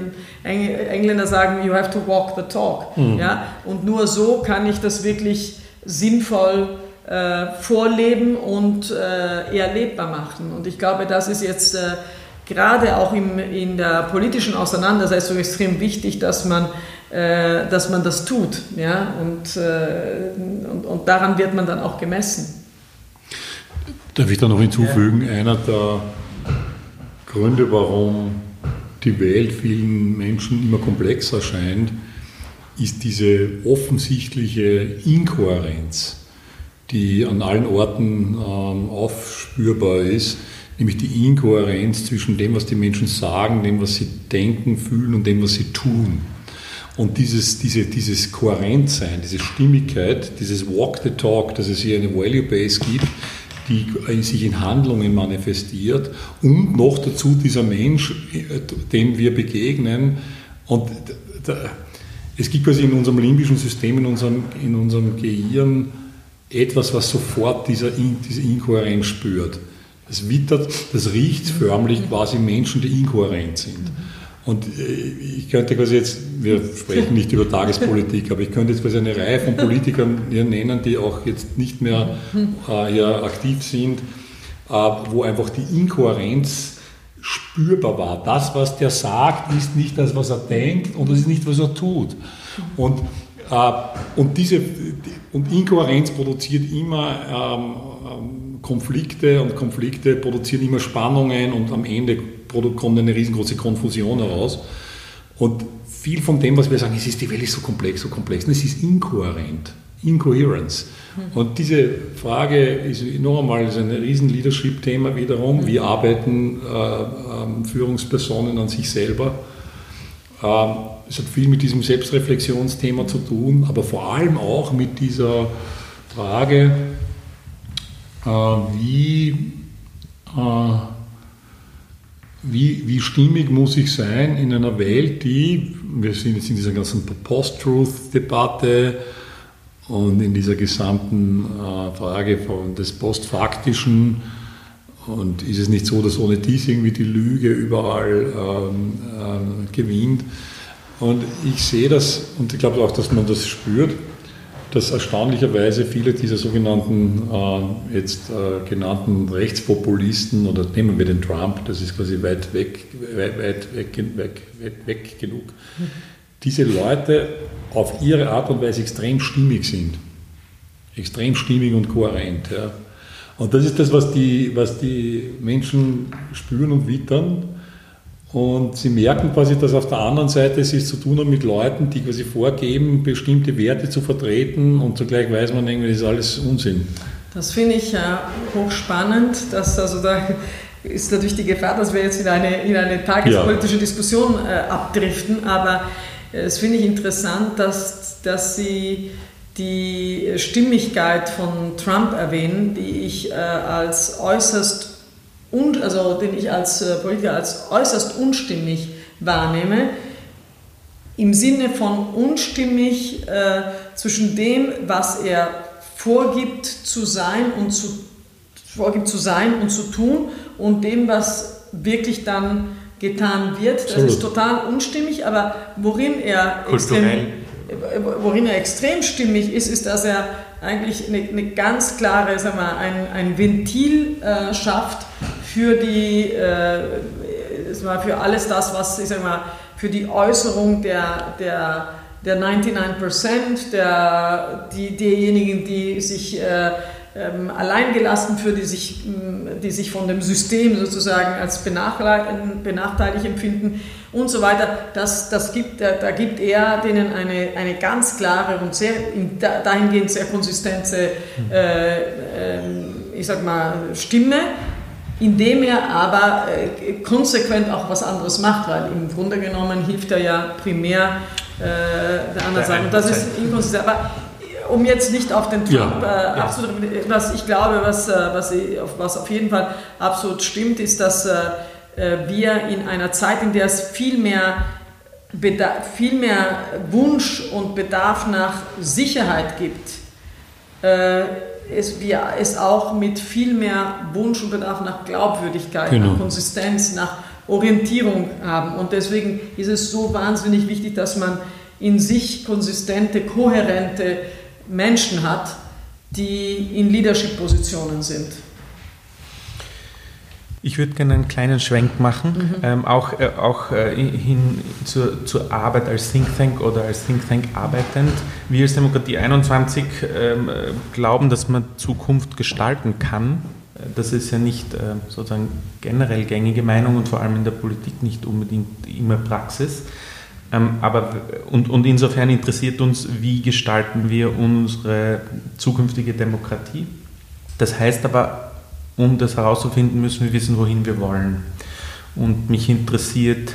Engländer sagen, you have to walk the talk. Mhm. Ja, und nur so kann ich das wirklich sinnvoll äh, vorleben und äh, erlebbar machen. Und ich glaube, das ist jetzt äh, gerade auch im, in der politischen Auseinandersetzung extrem wichtig, dass man äh, dass man das tut. Ja? Und, äh, und, und, daran wird man dann auch gemessen. Darf ich da noch hinzufügen, ja. einer der Gründe, warum die Welt vielen Menschen immer komplexer scheint, ist diese offensichtliche Inkohärenz, die an allen Orten ähm, aufspürbar ist, nämlich die Inkohärenz zwischen dem, was die Menschen sagen, dem, was sie denken, fühlen und dem, was sie tun. Und dieses, diese, dieses Kohärentsein, diese Stimmigkeit, dieses Walk the Talk, dass es hier eine Value Base gibt, die sich in Handlungen manifestiert und noch dazu dieser Mensch, dem wir begegnen. Und es gibt quasi in unserem limbischen System, in unserem, in unserem Gehirn etwas, was sofort dieser, diese Inkohärenz spürt. Das wittert, das riecht förmlich quasi Menschen, die inkohärent sind. Und äh, ich könnte quasi jetzt, wir sprechen nicht über Tagespolitik, aber ich könnte jetzt quasi eine Reihe von Politikern hier nennen, die auch jetzt nicht mehr äh, hier aktiv sind, äh, wo einfach die Inkohärenz spürbar war. Das, was der sagt, ist nicht das, was er denkt und das ist nicht, was er tut. Und, äh, und, diese, und Inkohärenz produziert immer ähm, ähm, Konflikte und Konflikte produzieren immer Spannungen und am Ende kommt eine riesengroße Konfusion heraus. Und viel von dem, was wir sagen, es ist die Welt ist so komplex, so komplex, es ist inkohärent, Incoherence. Mhm. Und diese Frage ist noch einmal ist ein riesen Leadership-Thema wiederum. Wie arbeiten äh, äh, Führungspersonen an sich selber? Ähm, es hat viel mit diesem Selbstreflexionsthema zu tun, aber vor allem auch mit dieser Frage, äh, wie äh, wie, wie stimmig muss ich sein in einer Welt, die, wir sind jetzt in dieser ganzen Post-Truth-Debatte und in dieser gesamten äh, Frage von des Postfaktischen, und ist es nicht so, dass ohne dies irgendwie die Lüge überall ähm, äh, gewinnt? Und ich sehe das, und ich glaube auch, dass man das spürt, dass erstaunlicherweise viele dieser sogenannten äh, jetzt äh, genannten Rechtspopulisten oder nehmen wir den Trump, das ist quasi weit weg, weit, weit weg, weg, weg, weg genug, diese Leute auf ihre Art und Weise extrem stimmig sind. Extrem stimmig und kohärent. Ja. Und das ist das, was die, was die Menschen spüren und wittern. Und sie merken quasi, dass auf der anderen Seite sie es zu tun haben mit Leuten, die quasi vorgeben, bestimmte Werte zu vertreten und zugleich weiß man irgendwie, das ist alles Unsinn. Das finde ich ja hochspannend, dass also da ist natürlich die Gefahr, dass wir jetzt in eine, in eine tagespolitische ja. Diskussion äh, abdriften, aber es finde ich interessant, dass, dass Sie die Stimmigkeit von Trump erwähnen, die ich äh, als äußerst und, also den ich als äh, Politiker als äußerst unstimmig wahrnehme, im Sinne von unstimmig äh, zwischen dem, was er vorgibt zu sein und zu vorgibt zu sein und zu tun und dem, was wirklich dann getan wird. Das Absolut. ist total unstimmig, aber worin er, extrem, worin er extrem stimmig ist, ist, dass er eigentlich eine, eine ganz klare, sagen wir, ein, ein Ventil äh, schafft für die, äh, für alles das, was, ich sag mal, für die Äußerung der, der, der 99 der, die, diejenigen, die sich äh, ähm, alleingelassen für die sich, die sich von dem System sozusagen als benachteiligt empfinden und so weiter. Das, das gibt, da, da gibt er denen eine, eine ganz klare und sehr, dahingehend sehr konsistente, äh, äh, ich sag mal, Stimme indem er aber äh, konsequent auch was anderes macht, weil im Grunde genommen hilft er ja primär äh, der anderen Seite. Und das ist inkonsistent. Aber äh, um jetzt nicht auf den Trump ja, äh, absolut, was ich glaube, was, äh, was, was auf jeden Fall absolut stimmt, ist, dass äh, wir in einer Zeit, in der es viel mehr, Bedarf, viel mehr Wunsch und Bedarf nach Sicherheit gibt, es, wir es auch mit viel mehr Wunsch und Bedarf nach Glaubwürdigkeit, genau. nach Konsistenz, nach Orientierung haben. Und deswegen ist es so wahnsinnig wichtig, dass man in sich konsistente, kohärente Menschen hat, die in Leadership-Positionen sind. Ich würde gerne einen kleinen Schwenk machen, mhm. ähm, auch, äh, auch äh, hin zur, zur Arbeit als Think Tank oder als Think Tank arbeitend. Wir als Demokratie 21 ähm, glauben, dass man Zukunft gestalten kann. Das ist ja nicht äh, sozusagen generell gängige Meinung und vor allem in der Politik nicht unbedingt immer Praxis. Ähm, aber, und, und insofern interessiert uns, wie gestalten wir unsere zukünftige Demokratie. Das heißt aber um das herauszufinden, müssen wir wissen, wohin wir wollen. Und mich interessiert,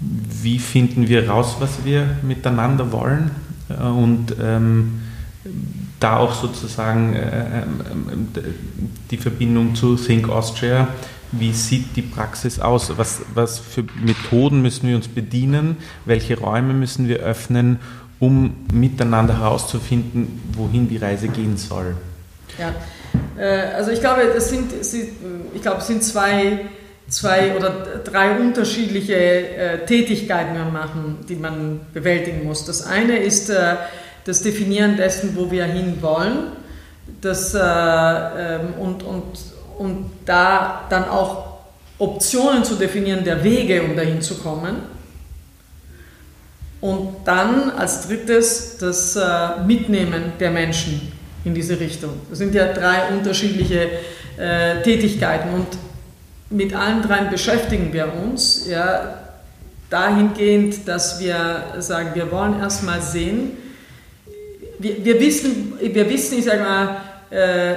wie finden wir raus, was wir miteinander wollen äh, und ähm, da auch sozusagen äh, ähm, die Verbindung zu Think Austria. Wie sieht die Praxis aus? Was, was für Methoden müssen wir uns bedienen? Welche Räume müssen wir öffnen, um miteinander herauszufinden, wohin die Reise gehen soll? Ja, also ich glaube, das sind, ich glaube, es sind zwei, zwei oder drei unterschiedliche äh, Tätigkeiten, die man machen, die man bewältigen muss. Das eine ist äh, das Definieren dessen, wo wir hinwollen. Das, ähm, und, und, und da dann auch Optionen zu definieren der Wege, um dahin zu kommen. Und dann als drittes das Mitnehmen der Menschen in diese Richtung. Das sind ja drei unterschiedliche äh, Tätigkeiten und mit allen dreien beschäftigen wir uns ja, dahingehend, dass wir sagen, wir wollen erstmal sehen, wir, wir, wissen, wir wissen, ich sage mal, äh,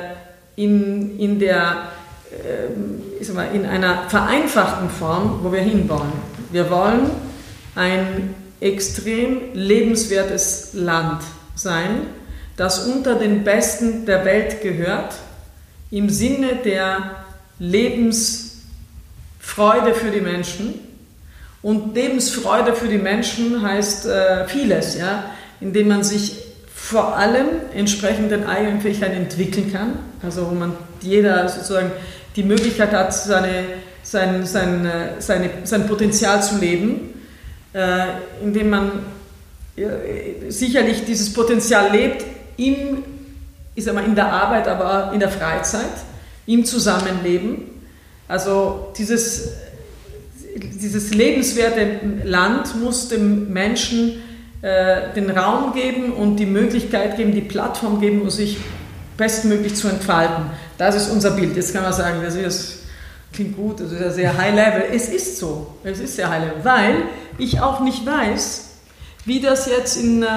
in, in, der, äh, ich sag mal, in einer vereinfachten Form, wo wir hinwollen. Wir wollen ein extrem lebenswertes Land sein, das unter den Besten der Welt gehört, im Sinne der Lebensfreude für die Menschen. Und Lebensfreude für die Menschen heißt äh, vieles, ja, indem man sich vor allem entsprechend den eigenen Fähigkeiten entwickeln kann, also wo man jeder sozusagen die Möglichkeit hat, seine, sein, sein, äh, seine, sein Potenzial zu leben, äh, indem man äh, sicherlich dieses Potenzial lebt, im, ich sag mal, in der Arbeit, aber in der Freizeit, im Zusammenleben. Also dieses, dieses lebenswerte Land muss dem Menschen äh, den Raum geben und die Möglichkeit geben, die Plattform geben, um sich bestmöglich zu entfalten. Das ist unser Bild. Jetzt kann man sagen, das ist, klingt gut, das ist ja sehr high level. Es ist so, es ist sehr high level, weil ich auch nicht weiß, wie das jetzt in äh,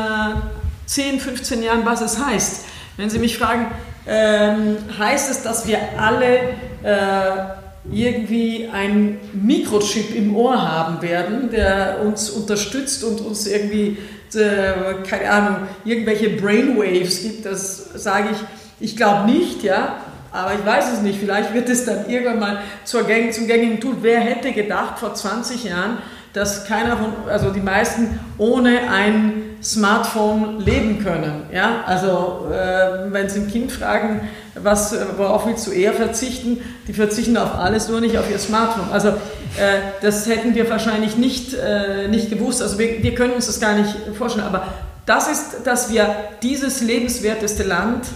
10, 15 Jahren, was es heißt. Wenn Sie mich fragen, ähm, heißt es, dass wir alle äh, irgendwie ein Mikrochip im Ohr haben werden, der uns unterstützt und uns irgendwie, äh, keine Ahnung, irgendwelche Brainwaves gibt, das sage ich, ich glaube nicht, ja, aber ich weiß es nicht. Vielleicht wird es dann irgendwann mal zur Gang, zum gängigen Tool. Wer hätte gedacht vor 20 Jahren, dass keiner von, also die meisten ohne ein Smartphone leben können. Ja? Also äh, wenn Sie ein Kind fragen, was, worauf willst du eher verzichten, die verzichten auf alles, nur nicht auf ihr Smartphone. Also äh, das hätten wir wahrscheinlich nicht, äh, nicht gewusst. Also wir, wir können uns das gar nicht vorstellen. Aber das ist, dass wir dieses lebenswerteste Land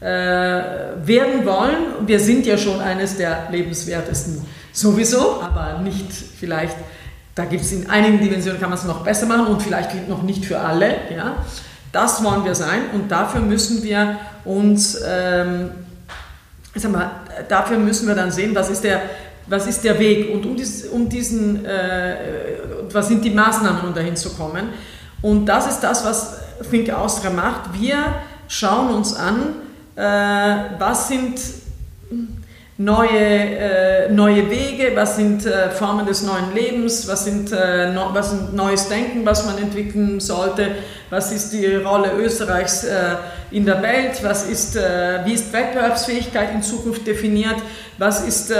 äh, werden wollen. Wir sind ja schon eines der lebenswertesten sowieso, aber nicht vielleicht da gibt es in einigen Dimensionen, kann man es noch besser machen und vielleicht noch nicht für alle. Ja? Das wollen wir sein und dafür müssen wir uns, ähm, sag mal, dafür müssen wir dann sehen, was ist der, was ist der Weg und um, dies, um diesen, äh, was sind die Maßnahmen, um dahin zu kommen. Und das ist das, was Think Austria macht. Wir schauen uns an, äh, was sind neue, äh, neue Wege, was sind äh, Formen des neuen Lebens, was, sind, äh, no, was sind neues Denken, was man entwickeln sollte, was ist die Rolle Österreichs äh, in der Welt, was ist, äh, wie ist Wettbewerbsfähigkeit in Zukunft definiert, was ist, äh,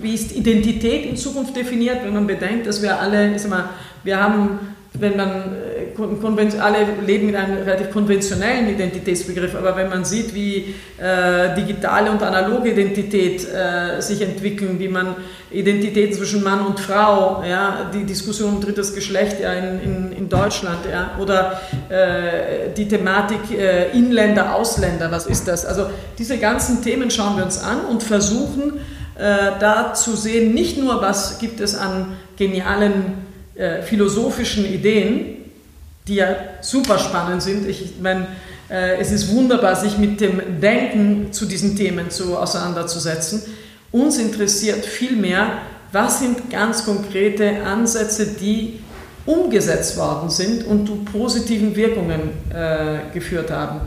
wie ist Identität in Zukunft definiert, wenn man bedenkt, dass wir alle, ich sag mal, wir haben wenn man äh, alle leben mit einem relativ konventionellen Identitätsbegriff, aber wenn man sieht, wie äh, digitale und analoge Identität äh, sich entwickeln, wie man Identität zwischen Mann und Frau, ja, die Diskussion um drittes Geschlecht ja, in, in, in Deutschland, ja, oder äh, die Thematik äh, Inländer, Ausländer, was ist das? Also diese ganzen Themen schauen wir uns an und versuchen äh, da zu sehen, nicht nur, was gibt es an genialen äh, philosophischen Ideen, die ja super spannend sind. Ich meine, äh, es ist wunderbar, sich mit dem Denken zu diesen Themen zu, auseinanderzusetzen. Uns interessiert vielmehr, was sind ganz konkrete Ansätze, die umgesetzt worden sind und zu positiven Wirkungen äh, geführt haben.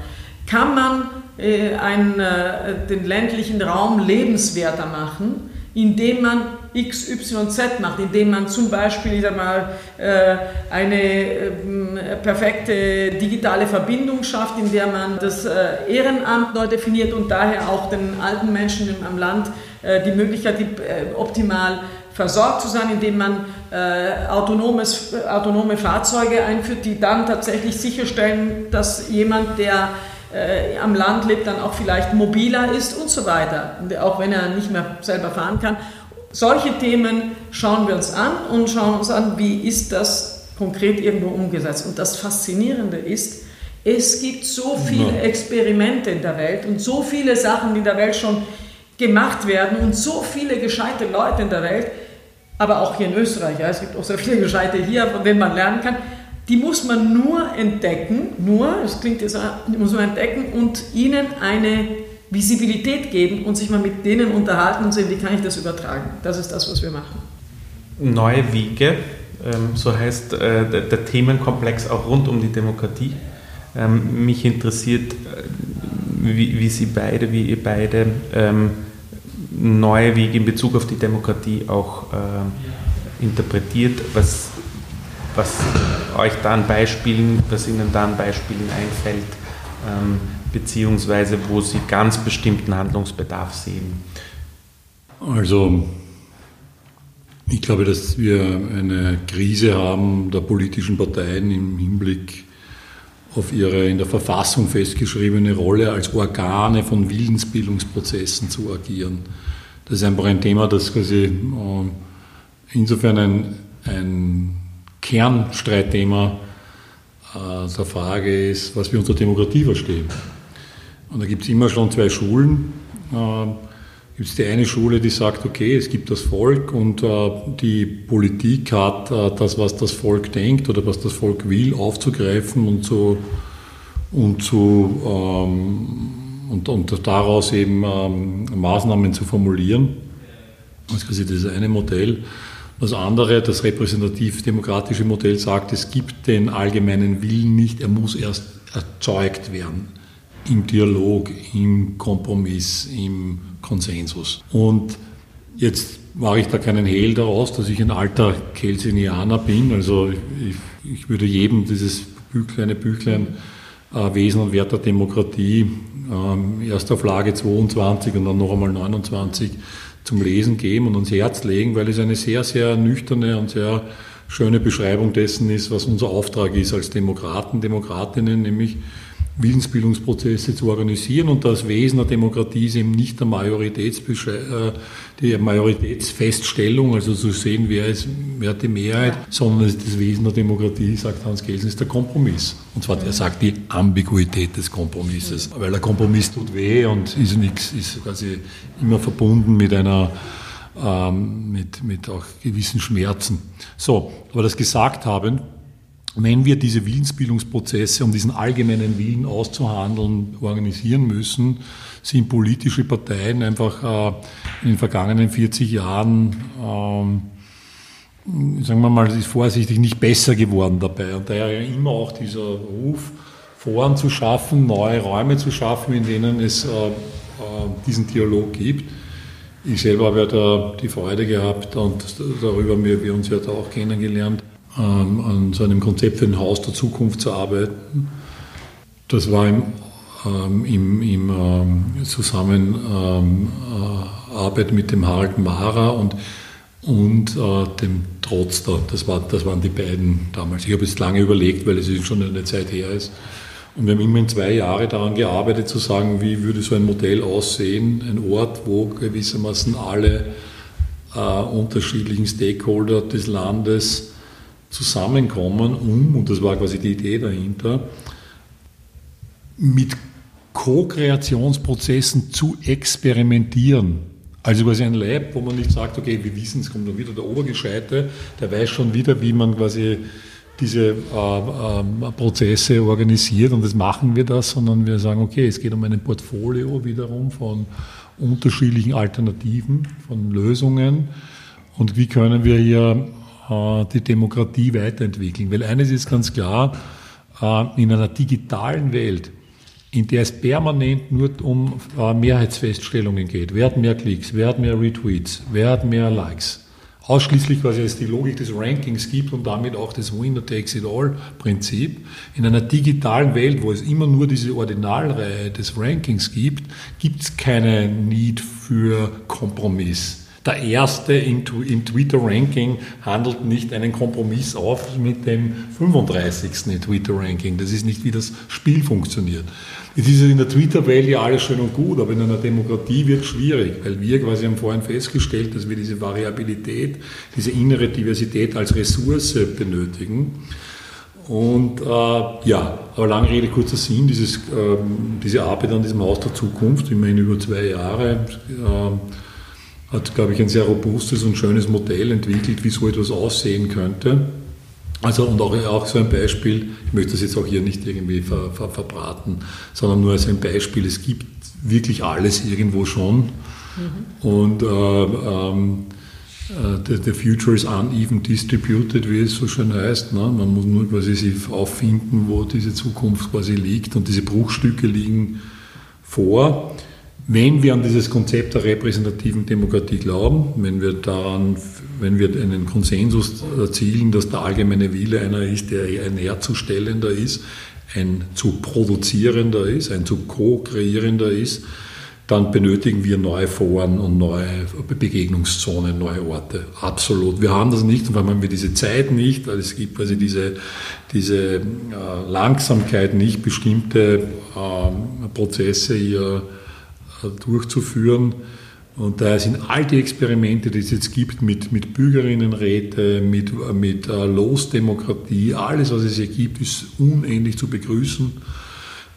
Kann man äh, einen, äh, den ländlichen Raum lebenswerter machen, indem man XYZ macht, indem man zum Beispiel ich mal, äh, eine ähm, perfekte digitale Verbindung schafft, in der man das äh, Ehrenamt neu definiert und daher auch den alten Menschen am Land äh, die Möglichkeit gibt, optimal versorgt zu sein, indem man äh, autonomes, autonome Fahrzeuge einführt, die dann tatsächlich sicherstellen, dass jemand, der äh, am Land lebt, dann auch vielleicht mobiler ist und so weiter, auch wenn er nicht mehr selber fahren kann. Solche Themen schauen wir uns an und schauen uns an, wie ist das konkret irgendwo umgesetzt. Und das Faszinierende ist, es gibt so viele Experimente in der Welt und so viele Sachen, die in der Welt schon gemacht werden und so viele gescheite Leute in der Welt, aber auch hier in Österreich, ja, es gibt auch sehr viele gescheite hier, von denen man lernen kann, die muss man nur entdecken, nur, das klingt jetzt, die muss man entdecken und ihnen eine Visibilität geben und sich mal mit denen unterhalten und sehen, wie kann ich das übertragen. Das ist das, was wir machen. Neue Wege, ähm, so heißt äh, der Themenkomplex auch rund um die Demokratie. Ähm, mich interessiert, äh, wie Sie beide, wie ihr beide ähm, neue Wege in Bezug auf die Demokratie auch äh, interpretiert, was, was euch da an Beispielen, was Ihnen da an Beispielen einfällt, beziehungsweise wo Sie ganz bestimmten Handlungsbedarf sehen? Also ich glaube, dass wir eine Krise haben der politischen Parteien im Hinblick auf ihre in der Verfassung festgeschriebene Rolle als Organe von Willensbildungsprozessen zu agieren. Das ist einfach ein Thema, das quasi äh, insofern ein, ein Kernstreitthema äh, der Frage ist, was wir unter Demokratie verstehen. Und da gibt es immer schon zwei Schulen. Äh, gibt es die eine Schule, die sagt, okay, es gibt das Volk und äh, die Politik hat äh, das, was das Volk denkt oder was das Volk will, aufzugreifen und zu, und, zu, ähm, und, und daraus eben ähm, Maßnahmen zu formulieren. Das ist quasi das eine Modell. Das andere, das repräsentativ-demokratische Modell sagt, es gibt den allgemeinen Willen nicht, er muss erst erzeugt werden im Dialog, im Kompromiss, im Konsensus. Und jetzt mache ich da keinen Hehl daraus, dass ich ein alter Kelsenianer bin. Also ich, ich würde jedem dieses kleine Büchlein äh, Wesen und Wert der Demokratie, äh, erst auf Lage 22 und dann noch einmal 29 zum Lesen geben und ans Herz legen, weil es eine sehr, sehr nüchterne und sehr schöne Beschreibung dessen ist, was unser Auftrag ist als Demokraten, Demokratinnen, nämlich Willensbildungsprozesse zu organisieren und das Wesen der Demokratie ist eben nicht der Majoritätsbeschei äh, die Majoritätsfeststellung, also zu sehen, wer, ist, wer hat die Mehrheit, sondern das Wesen der Demokratie, sagt Hans Kelsen, ist der Kompromiss. Und zwar, er sagt die Ambiguität des Kompromisses, weil der Kompromiss tut weh und ist nichts, ist quasi immer verbunden mit einer ähm, mit, mit auch gewissen Schmerzen. So, aber das gesagt haben, wenn wir diese Willensbildungsprozesse, um diesen allgemeinen Willen auszuhandeln, organisieren müssen, sind politische Parteien einfach äh, in den vergangenen 40 Jahren, ähm, sagen wir mal, ist vorsichtig nicht besser geworden dabei. Und daher ja immer auch dieser Ruf, Foren zu schaffen, neue Räume zu schaffen, in denen es äh, äh, diesen Dialog gibt. Ich selber habe ja da die Freude gehabt und darüber haben wir uns ja da auch kennengelernt, ähm, an so einem Konzept für ein Haus der Zukunft zu arbeiten. Das war im, ähm, im, im ähm, Zusammenarbeit mit dem Harald Mara und, und äh, dem Trotzter. Das, war, das waren die beiden damals. Ich habe jetzt lange überlegt, weil es schon eine Zeit her ist. Und wir haben immerhin zwei Jahre daran gearbeitet, zu sagen, wie würde so ein Modell aussehen, ein Ort, wo gewissermaßen alle äh, unterschiedlichen Stakeholder des Landes zusammenkommen, um, und das war quasi die Idee dahinter, mit Co-Kreationsprozessen zu experimentieren. Also quasi ein Lab, wo man nicht sagt, okay, wir wissen, es kommt dann wieder der Obergescheite, der weiß schon wieder, wie man quasi diese äh, äh, Prozesse organisiert und das machen wir das, sondern wir sagen, okay, es geht um ein Portfolio wiederum von unterschiedlichen Alternativen, von Lösungen und wie können wir hier die Demokratie weiterentwickeln. Weil eines ist ganz klar, äh, in einer digitalen Welt, in der es permanent nur um äh, Mehrheitsfeststellungen geht, wer hat mehr Klicks, wer hat mehr Retweets, wer hat mehr Likes, ausschließlich, weil es die Logik des Rankings gibt und damit auch das Winner takes it all Prinzip. In einer digitalen Welt, wo es immer nur diese Ordinalreihe des Rankings gibt, gibt es keinen Need für Kompromiss. Der erste im Twitter-Ranking handelt nicht einen Kompromiss auf mit dem 35. im Twitter-Ranking. Das ist nicht, wie das Spiel funktioniert. Es ist in der Twitter-Welt ja alles schön und gut, aber in einer Demokratie wird es schwierig, weil wir quasi haben vorhin festgestellt, dass wir diese Variabilität, diese innere Diversität als Ressource benötigen. Und äh, ja, aber lange Rede, kurzer Sinn, dieses, ähm, diese Arbeit an diesem Haus der Zukunft, immerhin über zwei Jahre, äh, hat, glaube ich, ein sehr robustes und schönes Modell entwickelt, wie so etwas aussehen könnte. Also und auch, auch so ein Beispiel, ich möchte das jetzt auch hier nicht irgendwie ver, ver, verbraten, sondern nur als ein Beispiel, es gibt wirklich alles irgendwo schon. Mhm. Und äh, ähm, äh, the, the, future is uneven distributed, wie es so schön heißt. Ne? Man muss nur quasi sich auffinden, wo diese Zukunft quasi liegt und diese Bruchstücke liegen vor. Wenn wir an dieses Konzept der repräsentativen Demokratie glauben, wenn wir daran, wenn wir einen Konsensus erzielen, dass der allgemeine Wille einer ist, der ein herzustellender ist, ein zu produzierender ist, ein zu co-kreierender ist, dann benötigen wir neue Foren und neue Begegnungszonen, neue Orte. Absolut. Wir haben das nicht und vor allem haben wir diese Zeit nicht, weil es gibt quasi diese, diese äh, Langsamkeit nicht, bestimmte äh, Prozesse hier durchzuführen. Und da sind all die Experimente, die es jetzt gibt mit, mit Bürgerinnenräte, mit, mit uh, Losdemokratie, alles, was es hier gibt, ist unendlich zu begrüßen.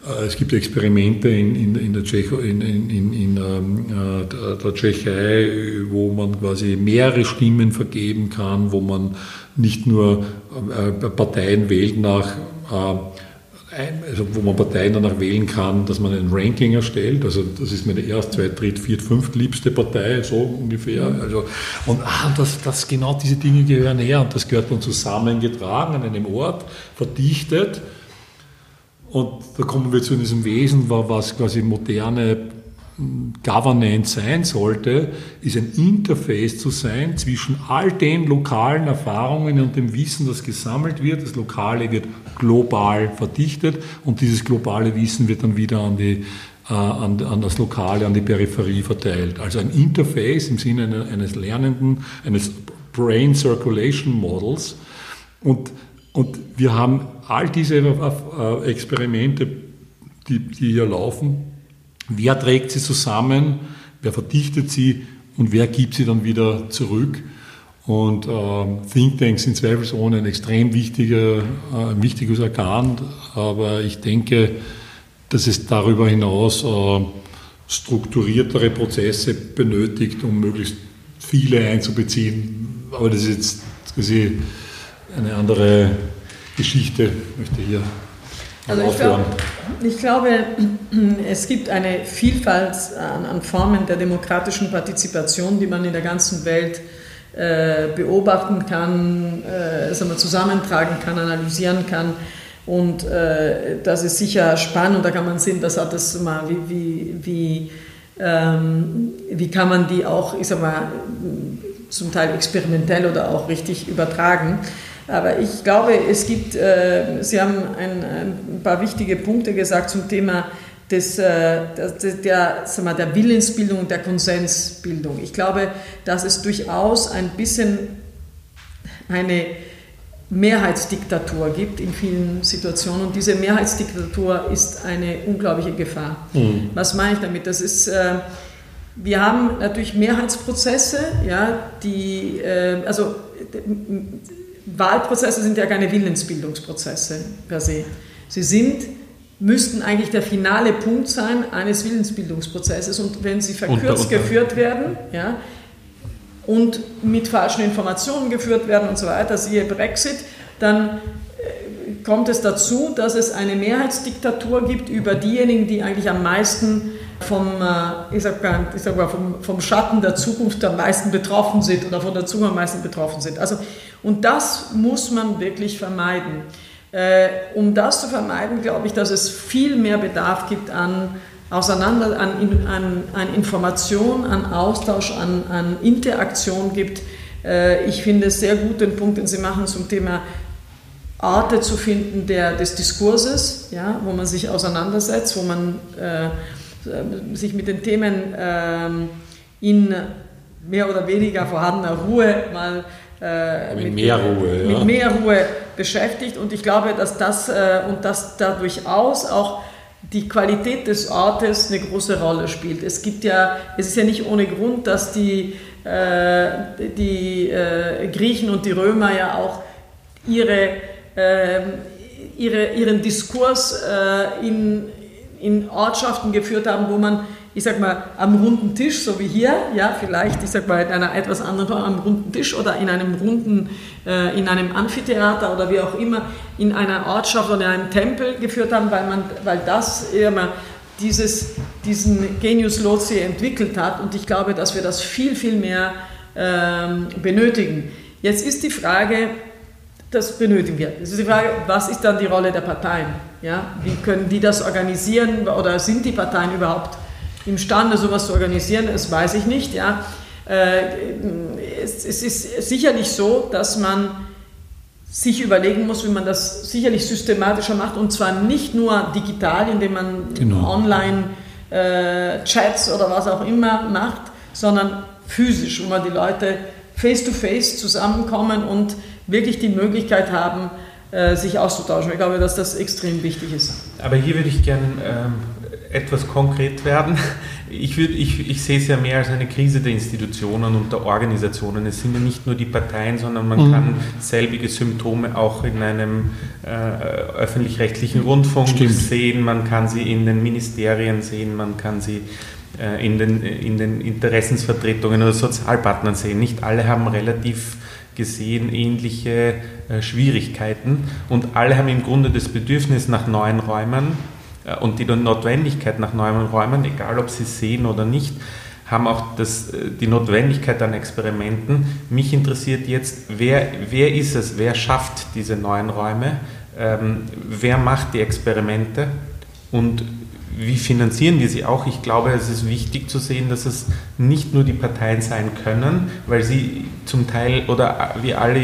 Uh, es gibt Experimente in, in, in, der, Tschech, in, in uh, der Tschechei, wo man quasi mehrere Stimmen vergeben kann, wo man nicht nur Parteien wählt nach also wo man Parteien danach wählen kann, dass man ein Ranking erstellt. Also das ist meine erst, zweit, dritt, viert, fünft liebste Partei, so ungefähr. Also, und ah, das, das, genau diese Dinge gehören her und das gehört dann zusammengetragen an einem Ort, verdichtet. Und da kommen wir zu diesem Wesen, was quasi moderne Governance sein sollte, ist ein Interface zu sein zwischen all den lokalen Erfahrungen und dem Wissen, das gesammelt wird. Das Lokale wird global verdichtet und dieses globale Wissen wird dann wieder an, die, äh, an, an das Lokale, an die Peripherie verteilt. Also ein Interface im Sinne eines Lernenden, eines Brain Circulation Models. Und, und wir haben all diese Experimente, die, die hier laufen, Wer trägt sie zusammen? Wer verdichtet sie? Und wer gibt sie dann wieder zurück? Und äh, Thinktanks sind zweifelsohne ein extrem wichtiger, äh, wichtiges Organ, aber ich denke, dass es darüber hinaus äh, strukturiertere Prozesse benötigt, um möglichst viele einzubeziehen. Aber das ist jetzt quasi eine andere Geschichte, ich möchte hier also ich, glaub, ich, glaube, es gibt eine Vielfalt an, an, Formen der demokratischen Partizipation, die man in der ganzen Welt äh, beobachten kann, äh, sagen wir, zusammentragen kann, analysieren kann. Und äh, das ist sicher spannend da kann man sehen, das hat das mal, wie, wie, wie, ähm, wie kann man die auch, ich sag mal, zum Teil experimentell oder auch richtig übertragen. Aber ich glaube, es gibt, äh, Sie haben ein, ein, paar wichtige Punkte gesagt zum Thema des, äh, der, der, sagen wir, der Willensbildung und der Konsensbildung. Ich glaube, dass es durchaus ein bisschen eine Mehrheitsdiktatur gibt in vielen Situationen und diese Mehrheitsdiktatur ist eine unglaubliche Gefahr. Mhm. Was meine ich damit? Das ist, äh, wir haben natürlich Mehrheitsprozesse, ja, die, äh, also Wahlprozesse sind ja keine Willensbildungsprozesse per se. Sie sind, müssten eigentlich der finale Punkt sein eines Willensbildungsprozesses und wenn sie verkürzt unter, geführt werden, ja, und mit falschen Informationen geführt werden und so weiter, siehe Brexit, dann kommt es dazu, dass es eine Mehrheitsdiktatur gibt über diejenigen, die eigentlich am meisten vom, äh, ich sag mal, ich sag mal vom, vom Schatten der Zukunft am meisten betroffen sind oder von der Zukunft am meisten betroffen sind. Also und das muss man wirklich vermeiden. Äh, um das zu vermeiden, glaube ich, dass es viel mehr Bedarf gibt an Auseinander, an, an, an Information, an Austausch, an, an Interaktion gibt. Äh, ich finde es sehr gut den Punkt, den Sie machen zum Thema Orte zu finden der, des Diskurses, ja, wo man sich auseinandersetzt, wo man äh, sich mit den Themen äh, in mehr oder weniger vorhandener Ruhe mal äh, mit, mit, mehr Ruhe, mit mehr Ruhe beschäftigt. Und ich glaube, dass das äh, und dass da durchaus auch die Qualität des Ortes eine große Rolle spielt. Es gibt ja, es ist ja nicht ohne Grund, dass die, äh, die äh, Griechen und die Römer ja auch ihre, ihre, ihren Diskurs äh, in, in Ortschaften geführt haben, wo man ich sag mal, am runden Tisch, so wie hier, ja, vielleicht, ich sag mal, in einer etwas anderen Form, am runden Tisch oder in einem runden, äh, in einem Amphitheater oder wie auch immer, in einer Ortschaft oder in einem Tempel geführt haben, weil man, weil das immer dieses, diesen Genius Loci entwickelt hat und ich glaube, dass wir das viel, viel mehr ähm, benötigen. Jetzt ist die Frage, das benötigen wir. Es ist die Frage, was ist dann die Rolle der Parteien? Ja? Wie können die das organisieren oder sind die Parteien überhaupt imstande, sowas zu organisieren, das weiß ich nicht. Ja. Äh, es, ist sicherlich so, dass man sich überlegen muss, wie man das sicherlich systematischer macht und zwar nicht nur digital, indem man genau. online äh, Chats oder was auch immer macht, sondern physisch, wo man die Leute face to face zusammenkommen und wirklich die Möglichkeit haben, äh, sich auszutauschen. Ich glaube, dass das extrem wichtig ist. Aber hier würde ich gerne ähm, etwas konkret werden. ich, würd, ich, ich sehe es ja mehr als eine Krise der Institutionen und der Organisationen. Es sind ja nicht nur die Parteien, sondern man mhm. kann selbige Symptome auch in einem äh, öffentlich-rechtlichen Rundfunk Stimmt. sehen, man kann sie in den Ministerien sehen, man kann sie äh, in, den, in den Interessensvertretungen oder Sozialpartnern sehen. Nicht alle haben relativ gesehen ähnliche äh, Schwierigkeiten. Und alle haben im Grunde das Bedürfnis nach neuen Räumen äh, und die Notwendigkeit nach neuen Räumen, egal ob sie sehen oder nicht, haben auch das, äh, die Notwendigkeit an Experimenten. Mich interessiert jetzt, wer, wer ist es, wer schafft diese neuen Räume, ähm, wer macht die Experimente? Und wie finanzieren wir sie auch? Ich glaube, es ist wichtig zu sehen, dass es nicht nur die Parteien sein können, weil sie zum Teil oder wie alle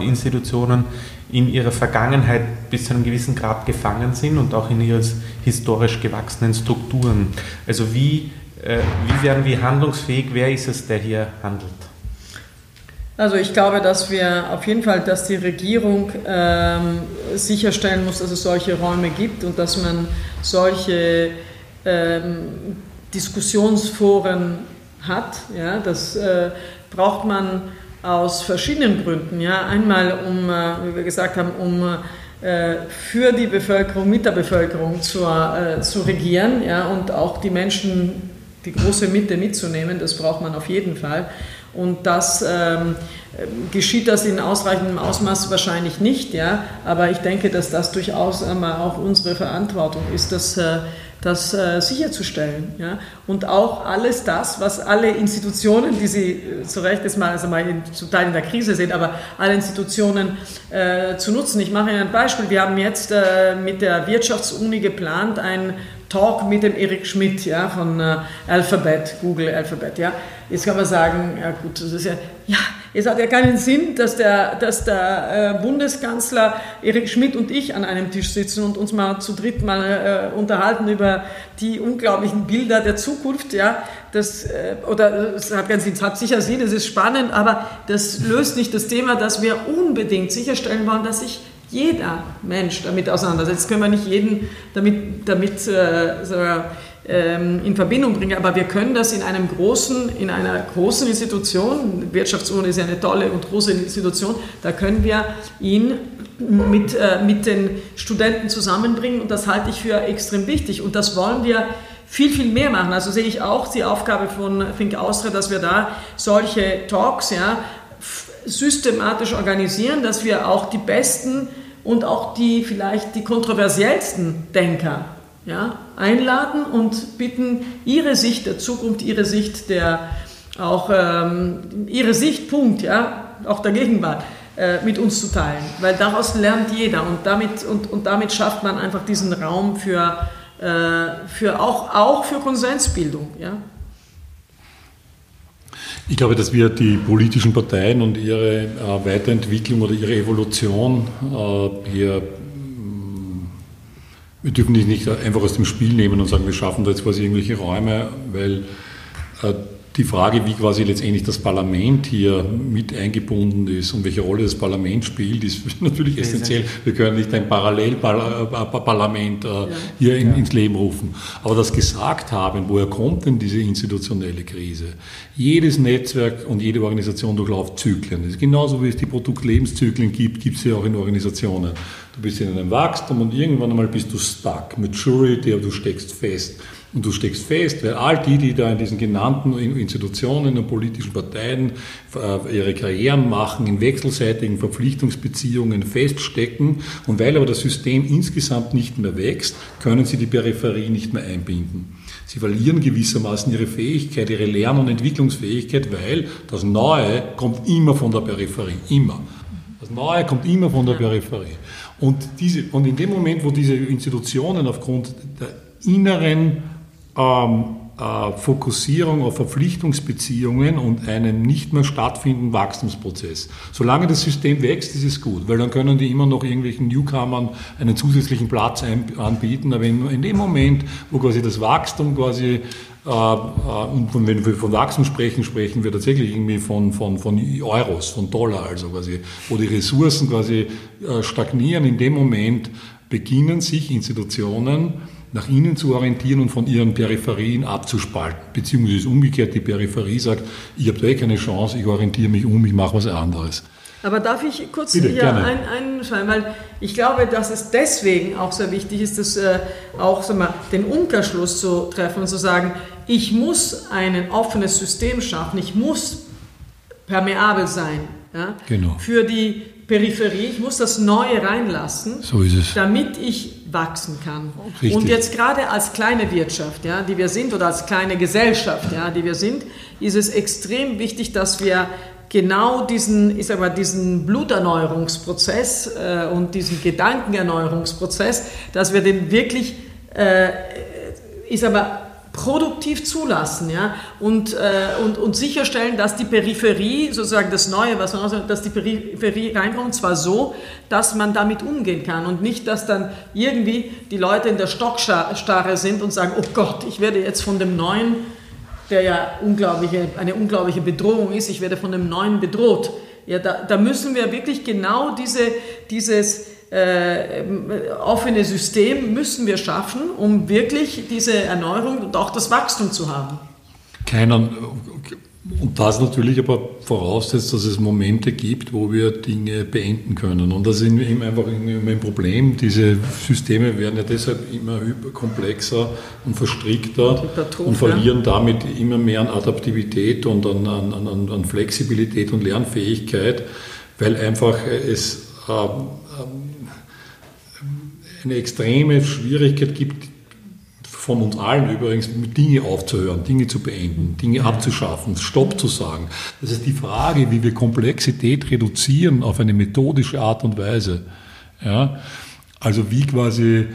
Institutionen in ihrer Vergangenheit bis zu einem gewissen Grad gefangen sind und auch in ihren historisch gewachsenen Strukturen. Also wie, äh, wie werden wir handlungsfähig? Wer ist es, der hier handelt? Also ich glaube, dass wir auf jeden Fall, dass die Regierung ähm, sicherstellen muss, dass es solche Räume gibt und dass man solche ähm, Diskussionsforen hat. Ja, das äh, braucht man aus verschiedenen Gründen. Ja, einmal um, äh, wie wir gesagt haben, um äh, für die Bevölkerung, mit der Bevölkerung zu, äh, zu regieren ja, und auch die Menschen, die große Mitte mitzunehmen. Das braucht man auf jeden Fall. Und das ähm, geschieht das in ausreichendem Ausmaß wahrscheinlich nicht, ja. Aber ich denke, dass das durchaus einmal auch unsere Verantwortung ist, dass äh, das äh, sicherzustellen. Ja? Und auch alles das, was alle Institutionen, die Sie äh, zu Recht jetzt mal, also mal in, zum Teil in der Krise sehen, aber alle Institutionen äh, zu nutzen. Ich mache Ihnen ein Beispiel. Wir haben jetzt äh, mit der Wirtschaftsuni geplant, ein Talk mit dem Erik Schmidt ja, von äh, Alphabet, Google Alphabet. Ja. Jetzt kann man sagen, ja gut, das ist ja, ja, es hat ja keinen Sinn, dass der, dass der äh, Bundeskanzler Erik Schmidt und ich an einem Tisch sitzen und uns mal zu dritt mal äh, unterhalten über die unglaublichen Bilder der Zukunft. Ja. Das, äh, oder es hat keinen Sinn, es hat sicher Sinn, es ist spannend, aber das löst nicht das Thema, dass wir unbedingt sicherstellen wollen, dass sich jeder Mensch damit auseinandersetzt. Jetzt können wir nicht jeden damit, damit äh, so, ähm, in Verbindung bringen, aber wir können das in einem großen, in einer großen Institution, Wirtschaftsuni ist ja eine tolle und große Institution, da können wir ihn mit, äh, mit den Studenten zusammenbringen und das halte ich für extrem wichtig und das wollen wir viel, viel mehr machen. Also sehe ich auch die Aufgabe von Think Austria, dass wir da solche Talks ja, systematisch organisieren, dass wir auch die besten und auch die vielleicht die kontroversiellsten Denker ja, einladen und bitten, ihre Sicht der Zukunft, ihre Sicht der auch ähm, ihre Sichtpunkt, ja, auch der Gegenwart äh, mit uns zu teilen, weil daraus lernt jeder und damit und, und damit schafft man einfach diesen Raum für, äh, für auch, auch für Konsensbildung, ja. Ich glaube, dass wir die politischen Parteien und ihre äh, Weiterentwicklung oder ihre Evolution hier, wir dürfen die nicht einfach aus dem Spiel nehmen und sagen, wir schaffen da jetzt quasi irgendwelche Räume, weil äh, die Frage, wie quasi letztendlich das Parlament hier mit eingebunden ist und welche Rolle das Parlament spielt, ist natürlich essentiell. Wir können nicht ein Parallelparlament äh, hier in, ins Leben rufen. Aber das gesagt haben, woher kommt denn diese institutionelle Krise? Jedes Netzwerk und jede Organisation durchläuft Zyklen. Das ist genauso wie es die Produktlebenszyklen gibt, gibt es ja auch in Organisationen. Du bist in einem Wachstum und irgendwann einmal bist du stuck, Maturity, aber du steckst fest. Und du steckst fest, weil all die, die da in diesen genannten Institutionen und politischen Parteien äh, ihre Karrieren machen, in wechselseitigen Verpflichtungsbeziehungen feststecken und weil aber das System insgesamt nicht mehr wächst, können sie die Peripherie nicht mehr einbinden. Sie verlieren gewissermaßen ihre Fähigkeit, ihre Lern- und Entwicklungsfähigkeit, weil das Neue kommt immer von der Peripherie, immer. Das Neue kommt immer von der Peripherie. Und, diese, und in dem Moment, wo diese Institutionen aufgrund der inneren ähm, äh, Fokussierung auf Verpflichtungsbeziehungen und einen nicht mehr stattfindenden Wachstumsprozess. Solange das System wächst, ist es gut, weil dann können die immer noch irgendwelchen Newcomern einen zusätzlichen Platz anbieten. Aber in, dem Moment, wo quasi das Wachstum quasi äh, äh, und wenn wir von Wachstum sprechen, sprechen wir tatsächlich irgendwie von, von, von Euros, von Dollar, also quasi, wo die Ressourcen quasi stagnieren. In dem Moment beginnen sich Institutionen nach innen zu orientieren und von ihren Peripherien abzuspalten. Beziehungsweise umgekehrt, die Peripherie sagt, ich habe da eh keine Chance, ich orientiere mich um, ich mache was anderes. Aber darf ich kurz Bitte, hier ein, einschreiben, weil ich glaube, dass es deswegen auch sehr wichtig ist, dass, äh, auch sag mal, den Umkehrschluss zu treffen und zu sagen, ich muss ein offenes System schaffen, ich muss permeabel sein ja, genau. für die Peripherie, ich muss das Neue reinlassen, so damit ich wachsen kann. Richtig. Und jetzt gerade als kleine Wirtschaft, ja, die wir sind, oder als kleine Gesellschaft, ja, die wir sind, ist es extrem wichtig, dass wir genau diesen, ich sag mal, diesen Bluterneuerungsprozess äh, und diesen Gedankenerneuerungsprozess, dass wir den wirklich, äh, ich sag mal, produktiv zulassen ja? und, äh, und, und sicherstellen, dass die Peripherie, sozusagen das Neue, was man dass die Peripherie reinkommt, zwar so, dass man damit umgehen kann und nicht, dass dann irgendwie die Leute in der Stockstarre sind und sagen, oh Gott, ich werde jetzt von dem Neuen der ja unglaubliche, eine unglaubliche Bedrohung ist. Ich werde von dem Neuen bedroht. Ja, da, da müssen wir wirklich genau diese, dieses äh, offene System müssen wir schaffen, um wirklich diese Erneuerung und auch das Wachstum zu haben. Keiner, und das natürlich aber voraussetzt, dass es Momente gibt, wo wir Dinge beenden können. Und das ist eben einfach ein Problem. Diese Systeme werden ja deshalb immer komplexer und verstrickter und verlieren damit immer mehr an Adaptivität und an, an, an, an Flexibilität und Lernfähigkeit, weil einfach es äh, eine extreme Schwierigkeit gibt, von uns allen übrigens, Dinge aufzuhören, Dinge zu beenden, Dinge abzuschaffen, Stopp zu sagen. Das ist die Frage, wie wir Komplexität reduzieren auf eine methodische Art und Weise. Ja? Also wie quasi,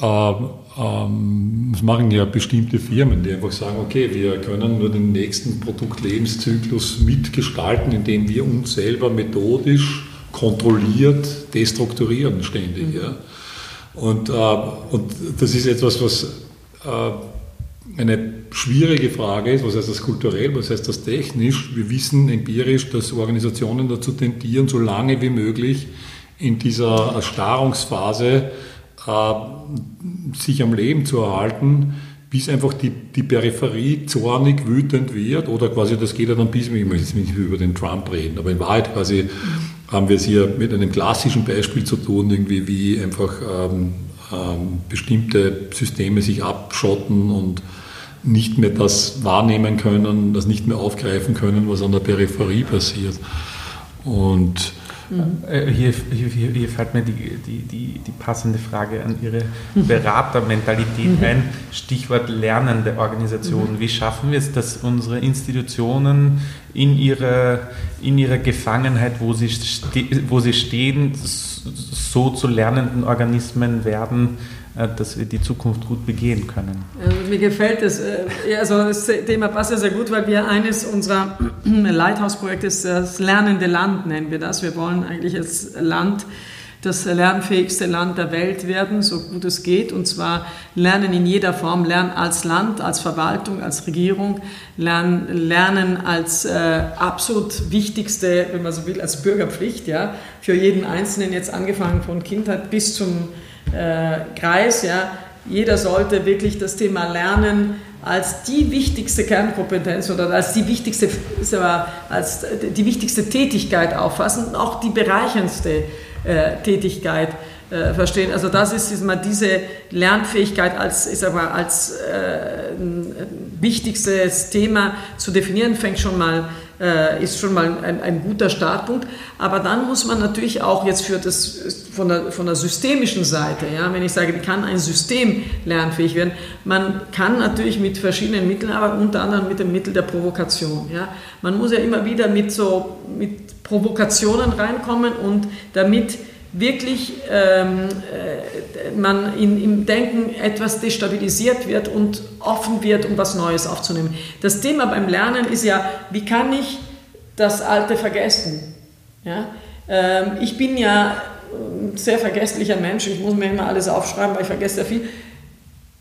äh, ähm, das machen ja bestimmte Firmen, die einfach sagen, okay, wir können nur den nächsten Produktlebenszyklus mitgestalten, indem wir uns selber methodisch kontrolliert destrukturieren ständig. Ja? Und, äh, und das ist etwas, was äh, eine schwierige Frage ist, was heißt das kulturell, was heißt das technisch. Wir wissen empirisch, dass Organisationen dazu tendieren, so lange wie möglich in dieser Erstarrungsphase äh, sich am Leben zu erhalten, bis einfach die, die Peripherie zornig, wütend wird. Oder quasi, das geht ja dann bis, ich möchte jetzt nicht über den Trump reden, aber in Wahrheit quasi haben wir es hier mit einem klassischen Beispiel zu tun, irgendwie wie einfach ähm, ähm, bestimmte Systeme sich abschotten und nicht mehr das wahrnehmen können, das nicht mehr aufgreifen können, was an der Peripherie passiert. Und Mhm. Hier, hier, hier, fällt mir die, die, die, die, passende Frage an Ihre Beratermentalität mhm. ein. Stichwort lernende Organisation. Mhm. Wie schaffen wir es, dass unsere Institutionen in ihrer, in ihrer Gefangenheit, wo sie, wo sie stehen, so zu lernenden Organismen werden, äh, dass wir die Zukunft gut begehen können. mir gefällt das. Äh, also das Thema passt ja sehr gut, weil wir eines unserer Lighthouse-Projekte ist das lernende Land, nennen wir das. Wir wollen eigentlich als Land das lernfähigste Land der Welt werden, so gut es geht. Und zwar lernen in jeder Form, lernen als Land, als Verwaltung, als Regierung, lernen, lernen als äh, absolut wichtigste, wenn man so will, als Bürgerpflicht, ja, für jeden Einzelnen jetzt angefangen von Kindheit bis zum äh, Kreis. Ja. Jeder sollte wirklich das Thema Lernen als die wichtigste Kernkompetenz oder als die wichtigste, als die wichtigste Tätigkeit auffassen und auch die bereicherndste äh, Tätigkeit äh, verstehen. Also das ist, ist mal diese Lernfähigkeit als, sag mal, als äh, wichtigstes Thema zu definieren, fängt schon mal äh, ist schon mal ein, ein, guter Startpunkt. Aber dann muss man natürlich auch jetzt für das, von der, von der systemischen Seite, ja, wenn ich sage, kann ein System lernfähig werden, man kann natürlich mit verschiedenen Mitteln, aber unter anderem mit dem Mittel der Provokation. Ja. Man muss ja immer wieder mit so mit Provokationen reinkommen und damit wirklich ähm, äh, man in, im Denken etwas destabilisiert wird und offen wird, um was Neues aufzunehmen. Das Thema beim Lernen ist ja, wie kann ich das Alte vergessen? Ja? Ähm, ich bin ja ein sehr vergesslicher Mensch, ich muss mir immer alles aufschreiben, weil ich vergesse sehr viel.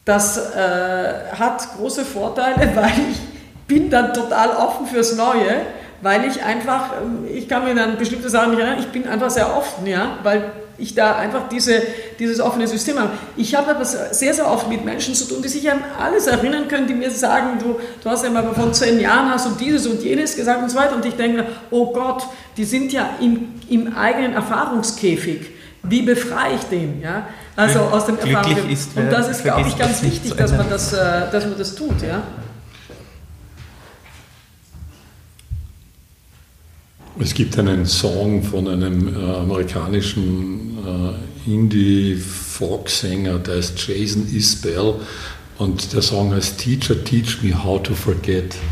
Das äh, hat große Vorteile, weil ich bin dann total offen fürs Neue weil ich einfach, ähm, ich kann mir dann bestimmte Sachen nicht erinnern, ich bin einfach sehr offen, ja, weil ich da einfach diese, dieses offene System habe. Ich habe aber sehr, sehr oft mit Menschen zu tun, die sich an alles erinnern können, die mir sagen, du, du hast ja mal von zehn Jahren hast du dieses und jenes gesagt und so weiter. Und ich denke, oh Gott, die sind ja im, im eigenen Erfahrungskäfig. Wie befreie ich den? Ja? Also aus dem Erfahrung. Und das ist, glaube ich, ganz wichtig, dass man das, äh, dass man das tut. Ja? Es gibt einen Song von einem äh, amerikanischen äh, Indie-Folk-Sänger, der ist Jason Isbell und der Song heißt Teacher, Teach Me How to Forget.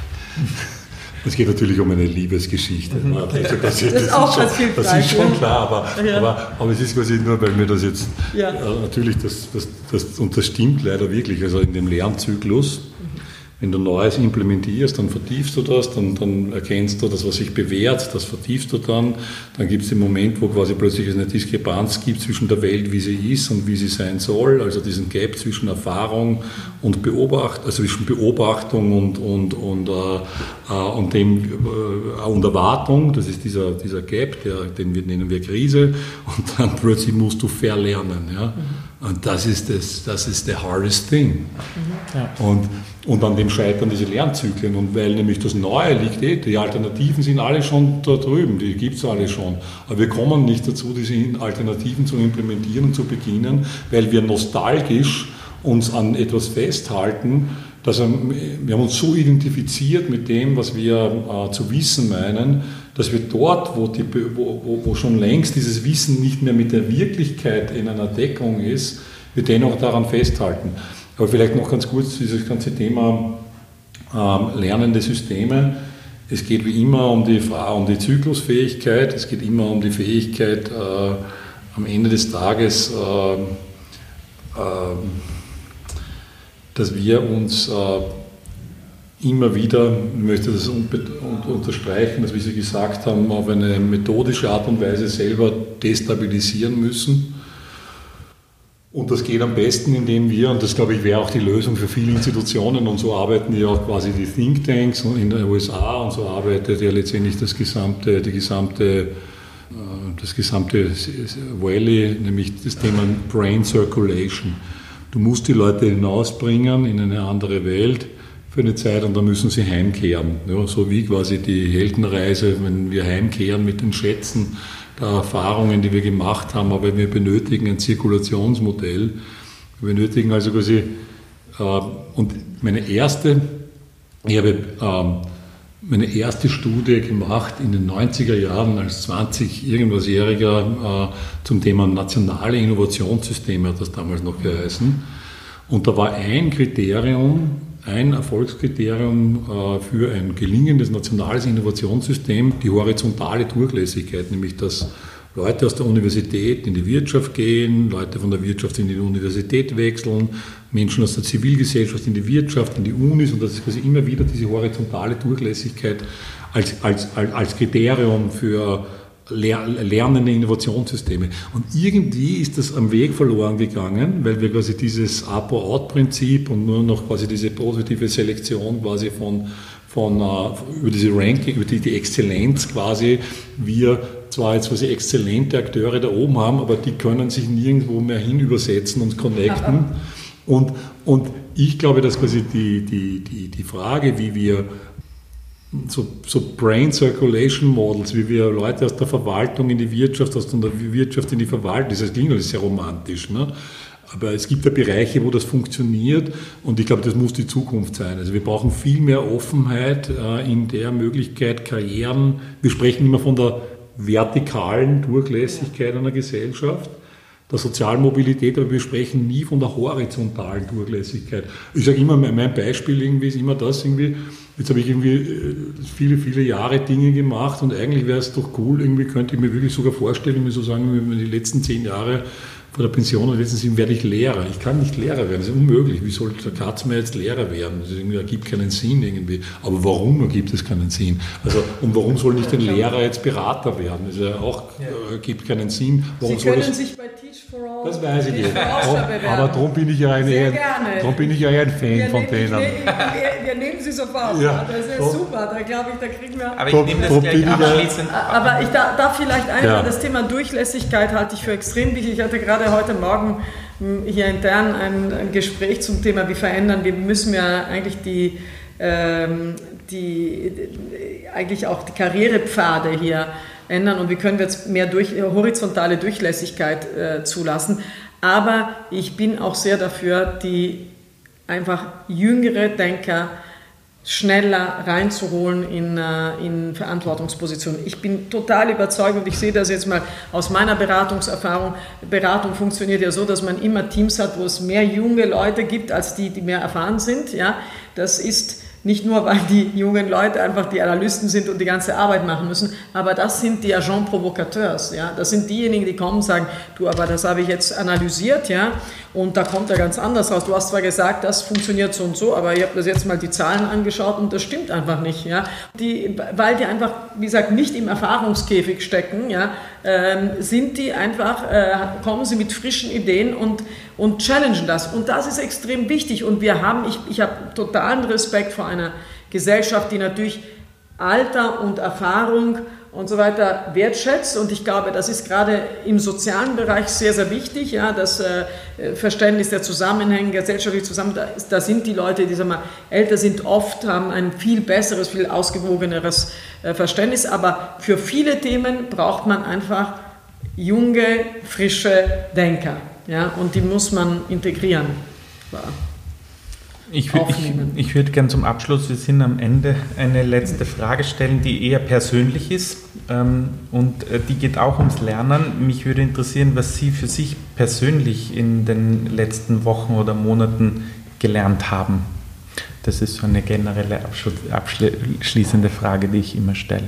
Es geht natürlich um eine Liebesgeschichte. Mhm. Das, ist, das, ist auch schon, das ist schon klar, aber, ja. aber, aber, es ist quasi nur, weil mir das jetzt ja. äh, natürlich, das, das, das, und das stimmt leider wirklich, also in dem Lernzyklus wenn du Neues implementierst, dann vertiefst du das, dann, dann erkennst du das, was sich bewährt, das vertiefst du dann. Dann gibt es den Moment, wo quasi plötzlich eine Diskrepanz gibt zwischen der Welt, wie sie ist und wie sie sein soll, also diesen Gap zwischen Erfahrung und Beobacht, also zwischen Beobachtung und, und, und, äh, äh und, dem, äh, und Erwartung, das ist dieser, dieser Gap, der, den wir, nennen wir Krise, und dann plötzlich musst du verlernen. Ja? Und das ist das, das ist the hardest thing. Mhm. Ja. Und und an dem scheitern diese Lernzyklen. Und weil nämlich das Neue liegt eh, die Alternativen sind alle schon da drüben, die gibt es alle schon. Aber wir kommen nicht dazu, diese Alternativen zu implementieren und zu beginnen, weil wir nostalgisch uns an etwas festhalten, dass wir haben uns so identifiziert mit dem, was wir äh, zu wissen meinen, dass wir dort, wo, die, wo, wo, schon längst dieses Wissen nicht mehr mit der Wirklichkeit in einer Deckung ist, wir dennoch daran festhalten. Aber vielleicht noch ganz kurz dieses ganze Thema ähm, lernende Systeme. Es geht wie immer um die, um die Zyklusfähigkeit, es geht immer um die Fähigkeit, äh, am Ende des Tages, äh, äh, dass wir uns äh, immer wieder, ich möchte das unterstreichen, dass, wie Sie gesagt haben, auf eine methodische Art und Weise selber destabilisieren müssen und das geht am besten, indem wir, und das glaube ich wäre auch die Lösung für viele Institutionen, und so arbeiten ja auch quasi die Thinktanks in den USA, und so arbeitet ja letztendlich das gesamte, die gesamte, äh, das gesamte Valley, nämlich das Thema Brain Circulation. Du musst die Leute hinausbringen in eine andere Welt für eine Zeit und dann müssen sie heimkehren. Ja, so wie quasi die Heldenreise, wenn wir heimkehren mit den Schätzen der Erfahrungen, die wir gemacht haben, aber wir benötigen ein Zirkulationsmodell. Wir benötigen also quasi, äh, und meine erste, ich habe äh, meine erste Studie gemacht in den 90er Jahren als 20 irgendwasjähriger äh, zum Thema nationale Innovationssysteme, hat das damals noch geheißen. Und da war ein Kriterium, ein Erfolgskriterium äh, für ein gelingendes nationales Innovationssystem die horizontale Durchlässigkeit, nämlich dass Leute aus der Universität in die Wirtschaft gehen, Leute von der Wirtschaft in die Universität wechseln, Menschen aus der Zivilgesellschaft in die Wirtschaft, in die Unis und dass es quasi immer wieder diese horizontale Durchlässigkeit als, als, als, Kriterium für lernende Innovationssysteme. Und irgendwie ist das am Weg verloren gegangen, weil wir quasi dieses Apo-Out-Prinzip und nur noch quasi diese positive Selektion quasi von, von uh, über diese Ranking, über die, die Exzellenz quasi, wir zwar jetzt quasi exzellente Akteure da oben haben, aber die können sich nirgendwo mehr hin übersetzen und connecten. Und, und ich glaube, dass quasi die, die, die, die Frage, wie wir so, so, Brain Circulation Models, wie wir Leute aus der Verwaltung in die Wirtschaft, aus der Wirtschaft in die Verwaltung, das klingt alles sehr romantisch, ne? aber es gibt ja Bereiche, wo das funktioniert und ich glaube, das muss die Zukunft sein. Also wir brauchen viel mehr Offenheit äh, in der Möglichkeit, Karrieren, wir sprechen immer von der vertikalen Durchlässigkeit einer Gesellschaft der Sozialmobilität, aber wir sprechen nie von der horizontalen Durchlässigkeit. Ich sage immer, mein Beispiel irgendwie ist immer das, irgendwie, jetzt habe ich irgendwie äh, viele, viele Jahre Dinge gemacht und eigentlich wäre es doch cool, irgendwie könnte ich mir wirklich sogar vorstellen, mir so sagen, wenn wir die letzten zehn Jahre vor der Pension und letzten sieben werde ich Lehrer. Ich kann nicht Lehrer werden, das ist unmöglich. Wie soll der Katzmeier jetzt Lehrer werden? Das ergibt keinen Sinn irgendwie. Aber warum ergibt es keinen Sinn? Also, und warum soll nicht ein Lehrer jetzt Berater werden? Das ja auch, ergibt keinen Sinn. Warum Sie können sich bei for All. Das weiß ich nicht. aber darum bin ich ja ein, Sehr gerne. drum bin ich ja ein Fan wir von denen. Ich, wir, wir nehmen sie sofort. Ja. Das ist So. super. Da glaube ich, da kriegen wir. Aber ich nehme das drum gleich ja- abschließend. Aber ich da- darf vielleicht ein, Ja. das Thema Durchlässigkeit halte ich für extrem wichtig. Ich hatte gerade heute Morgen mh, hier intern ein, ein Gespräch zum Thema, wie verändern wir, müssen wir eigentlich die, ähm, die, die, eigentlich auch die Karrierepfade hier ändern und wie können wir jetzt mehr durch, horizontale Durchlässigkeit äh, zulassen. Aber ich bin auch sehr dafür, die einfach jüngere Denker schneller reinzuholen in, äh, in Verantwortungspositionen. Ich bin total überzeugt und ich sehe das jetzt mal aus meiner Beratungserfahrung. Beratung funktioniert ja so, dass man immer Teams hat, wo es mehr junge Leute gibt als die, die mehr erfahren sind. Ja, das ist nicht nur, weil die jungen Leute einfach die Analysten sind und die ganze Arbeit machen müssen, aber das sind die Agents Provocateurs. Ja? Das sind diejenigen, die kommen und sagen, du, aber das habe ich jetzt analysiert, ja, und da kommt er ganz anders raus. Du hast zwar gesagt, das funktioniert so und so, aber ich habe das jetzt mal die Zahlen angeschaut und das stimmt einfach nicht. Ja? Die, weil die einfach, wie gesagt, nicht im Erfahrungskäfig stecken, ja, ähm, sind die einfach, äh, kommen sie mit frischen Ideen und, und challengen das. Und das ist extrem wichtig. Und wir haben, ich, ich habe totalen Respekt vor einer Gesellschaft, die natürlich Alter und Erfahrung und so weiter wertschätzt. Und ich glaube, das ist gerade im sozialen Bereich sehr, sehr wichtig. Ja, das äh, Verständnis der Zusammenhänge, gesellschaftlich zusammen, da, da sind die Leute, die sagen wir, älter sind, oft haben ein viel besseres, viel ausgewogeneres äh, Verständnis. Aber für viele Themen braucht man einfach junge, frische Denker. Ja, und die muss man integrieren. Ja. Ich, ich, ich würde gerne zum Abschluss, wir sind am Ende, eine letzte Frage stellen, die eher persönlich ist ähm, und äh, die geht auch ums Lernen. Mich würde interessieren, was Sie für sich persönlich in den letzten Wochen oder Monaten gelernt haben. Das ist so eine generelle abschließende Frage, die ich immer stelle.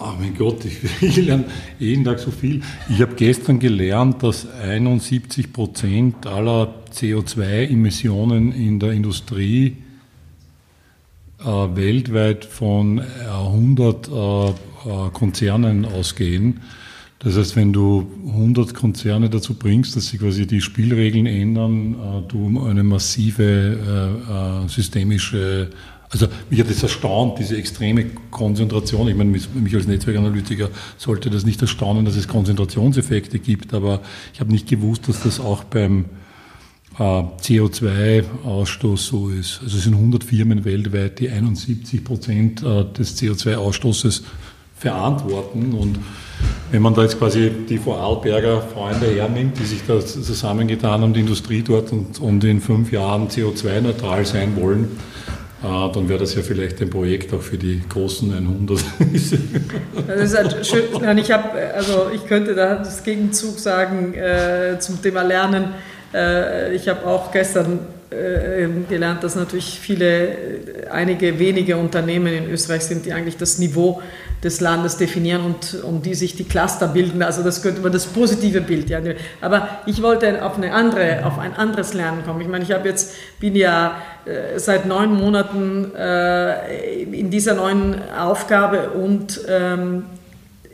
Ach mein Gott, ich, ich lerne jeden Tag so viel. Ich habe gestern gelernt, dass 71 Prozent aller CO2-Emissionen in der Industrie äh, weltweit von äh, 100 äh, äh, Konzernen ausgehen. Das heißt, wenn du 100 Konzerne dazu bringst, dass sie quasi die Spielregeln ändern, äh, du eine massive äh, äh, systemische, also mich hat das erstaunt, diese extreme Konzentration. Ich meine, mich als Netzwerkanalytiker sollte das nicht erstaunen, dass es Konzentrationseffekte gibt, aber ich habe nicht gewusst, dass das auch beim äh, CO2-Ausstoß so ist. Also es sind 100 Firmen weltweit, die 71 Prozent äh, des CO2-Ausstoßes verantworten. Und wenn man da jetzt quasi die Vorarlberger Freunde hernimmt, die sich da zusammengetan haben, die Industrie dort und, und in fünf Jahren CO2-neutral sein wollen, dann wäre das ja vielleicht ein Projekt auch für die großen 100. Das ist halt schön. Ich habe, also ich könnte da das Gegenzug sagen äh, zum Thema Lernen. Äh, ich habe auch gestern gelernt, dass natürlich viele, äh, einige wenige Unternehmen in Österreich sind, die eigentlich das Niveau des Landes definieren und um die sich die Cluster bilden. Also das könnte man das positive Bild. Ja. Aber ich wollte auf eine andere, auf ein anderes Lernen kommen. Ich meine, ich habe jetzt bin ja äh, seit neun Monaten äh, in dieser neuen Aufgabe und ähm,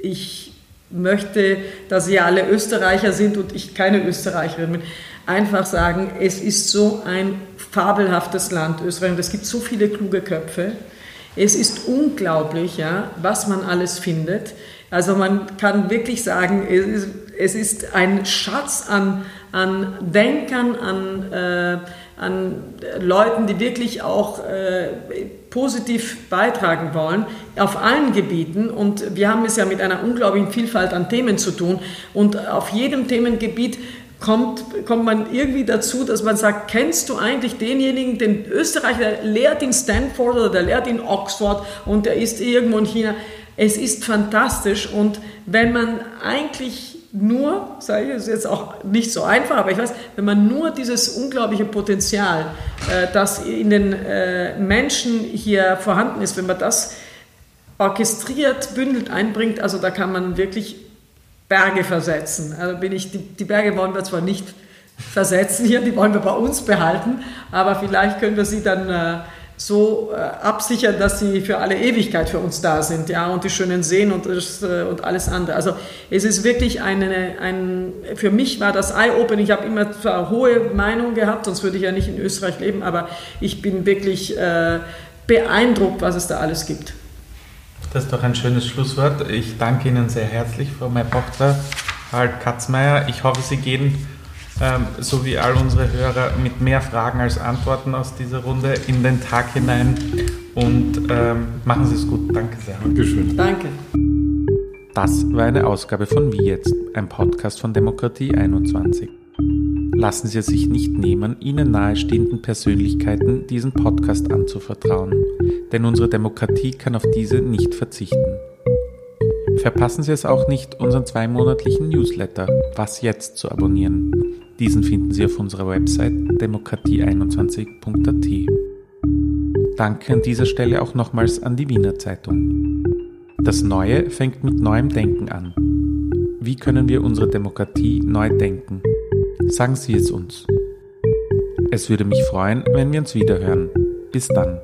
ich möchte, dass Sie alle Österreicher sind und ich keine Österreicherin bin, einfach sagen, es ist so ein fabelhaftes Land Österreich und es gibt so viele kluge Köpfe. Es ist unglaublich, ja, was man alles findet. Also man kann wirklich sagen, es ist, es ist ein Schatz an, an Denkern, an, äh, an Leuten, die wirklich auch äh, positiv beitragen wollen, auf allen Gebieten. Und wir haben es ja mit einer unglaublichen Vielfalt an Themen zu tun. Und auf jedem Themengebiet kommt, kommt man irgendwie dazu, dass man sagt, kennst du eigentlich denjenigen, den Österreicher, lehrt in Stanford oder der lehrt in Oxford und der ist irgendwo in China. Es ist fantastisch und wenn man eigentlich nur, sage ich, ist jetzt auch nicht so einfach, aber ich weiß, wenn man nur dieses unglaubliche Potenzial, äh, das in den äh, Menschen hier vorhanden ist, wenn man das orchestriert, bündelt, einbringt, also da kann man wirklich Berge versetzen. Also bin ich, die, die Berge wollen wir zwar nicht versetzen hier, die wollen wir bei uns behalten, aber vielleicht können wir sie dann äh, so äh, absichern, dass sie für alle Ewigkeit für uns da sind, ja, und die schönen Seen und, äh, und alles andere. Also es ist wirklich eine, ein, für mich war das Eye-Open, ich habe immer zwar hohe Meinung gehabt, sonst würde ich ja nicht in Österreich leben, aber ich bin wirklich äh, beeindruckt, was es da alles gibt. Das ist doch ein schönes Schlusswort. Ich danke Ihnen sehr herzlich, Frau Maybochter, Harald Katzmeier. Ich hoffe, Sie gehen ähm, so wie all unsere Hörer, mit mehr Fragen als Antworten aus dieser Runde in den Tag hinein. Und ähm, machen Sie es gut. Danke sehr. Dankeschön. Danke. Das war eine Ausgabe von Wie jetzt, ein Podcast von Demokratie 21. Lassen Sie es sich nicht nehmen, Ihnen nahestehenden Persönlichkeiten diesen Podcast anzuvertrauen, denn unsere Demokratie kann auf diese nicht verzichten. Verpassen Sie es auch nicht, unseren zweimonatlichen Newsletter Was jetzt zu abonnieren. Diesen finden Sie auf unserer Website demokratie21.at. Danke an dieser Stelle auch nochmals an die Wiener Zeitung. Das Neue fängt mit neuem Denken an. Wie können wir unsere Demokratie neu denken? Sagen Sie es uns. Es würde mich freuen, wenn wir uns wiederhören. Bis dann.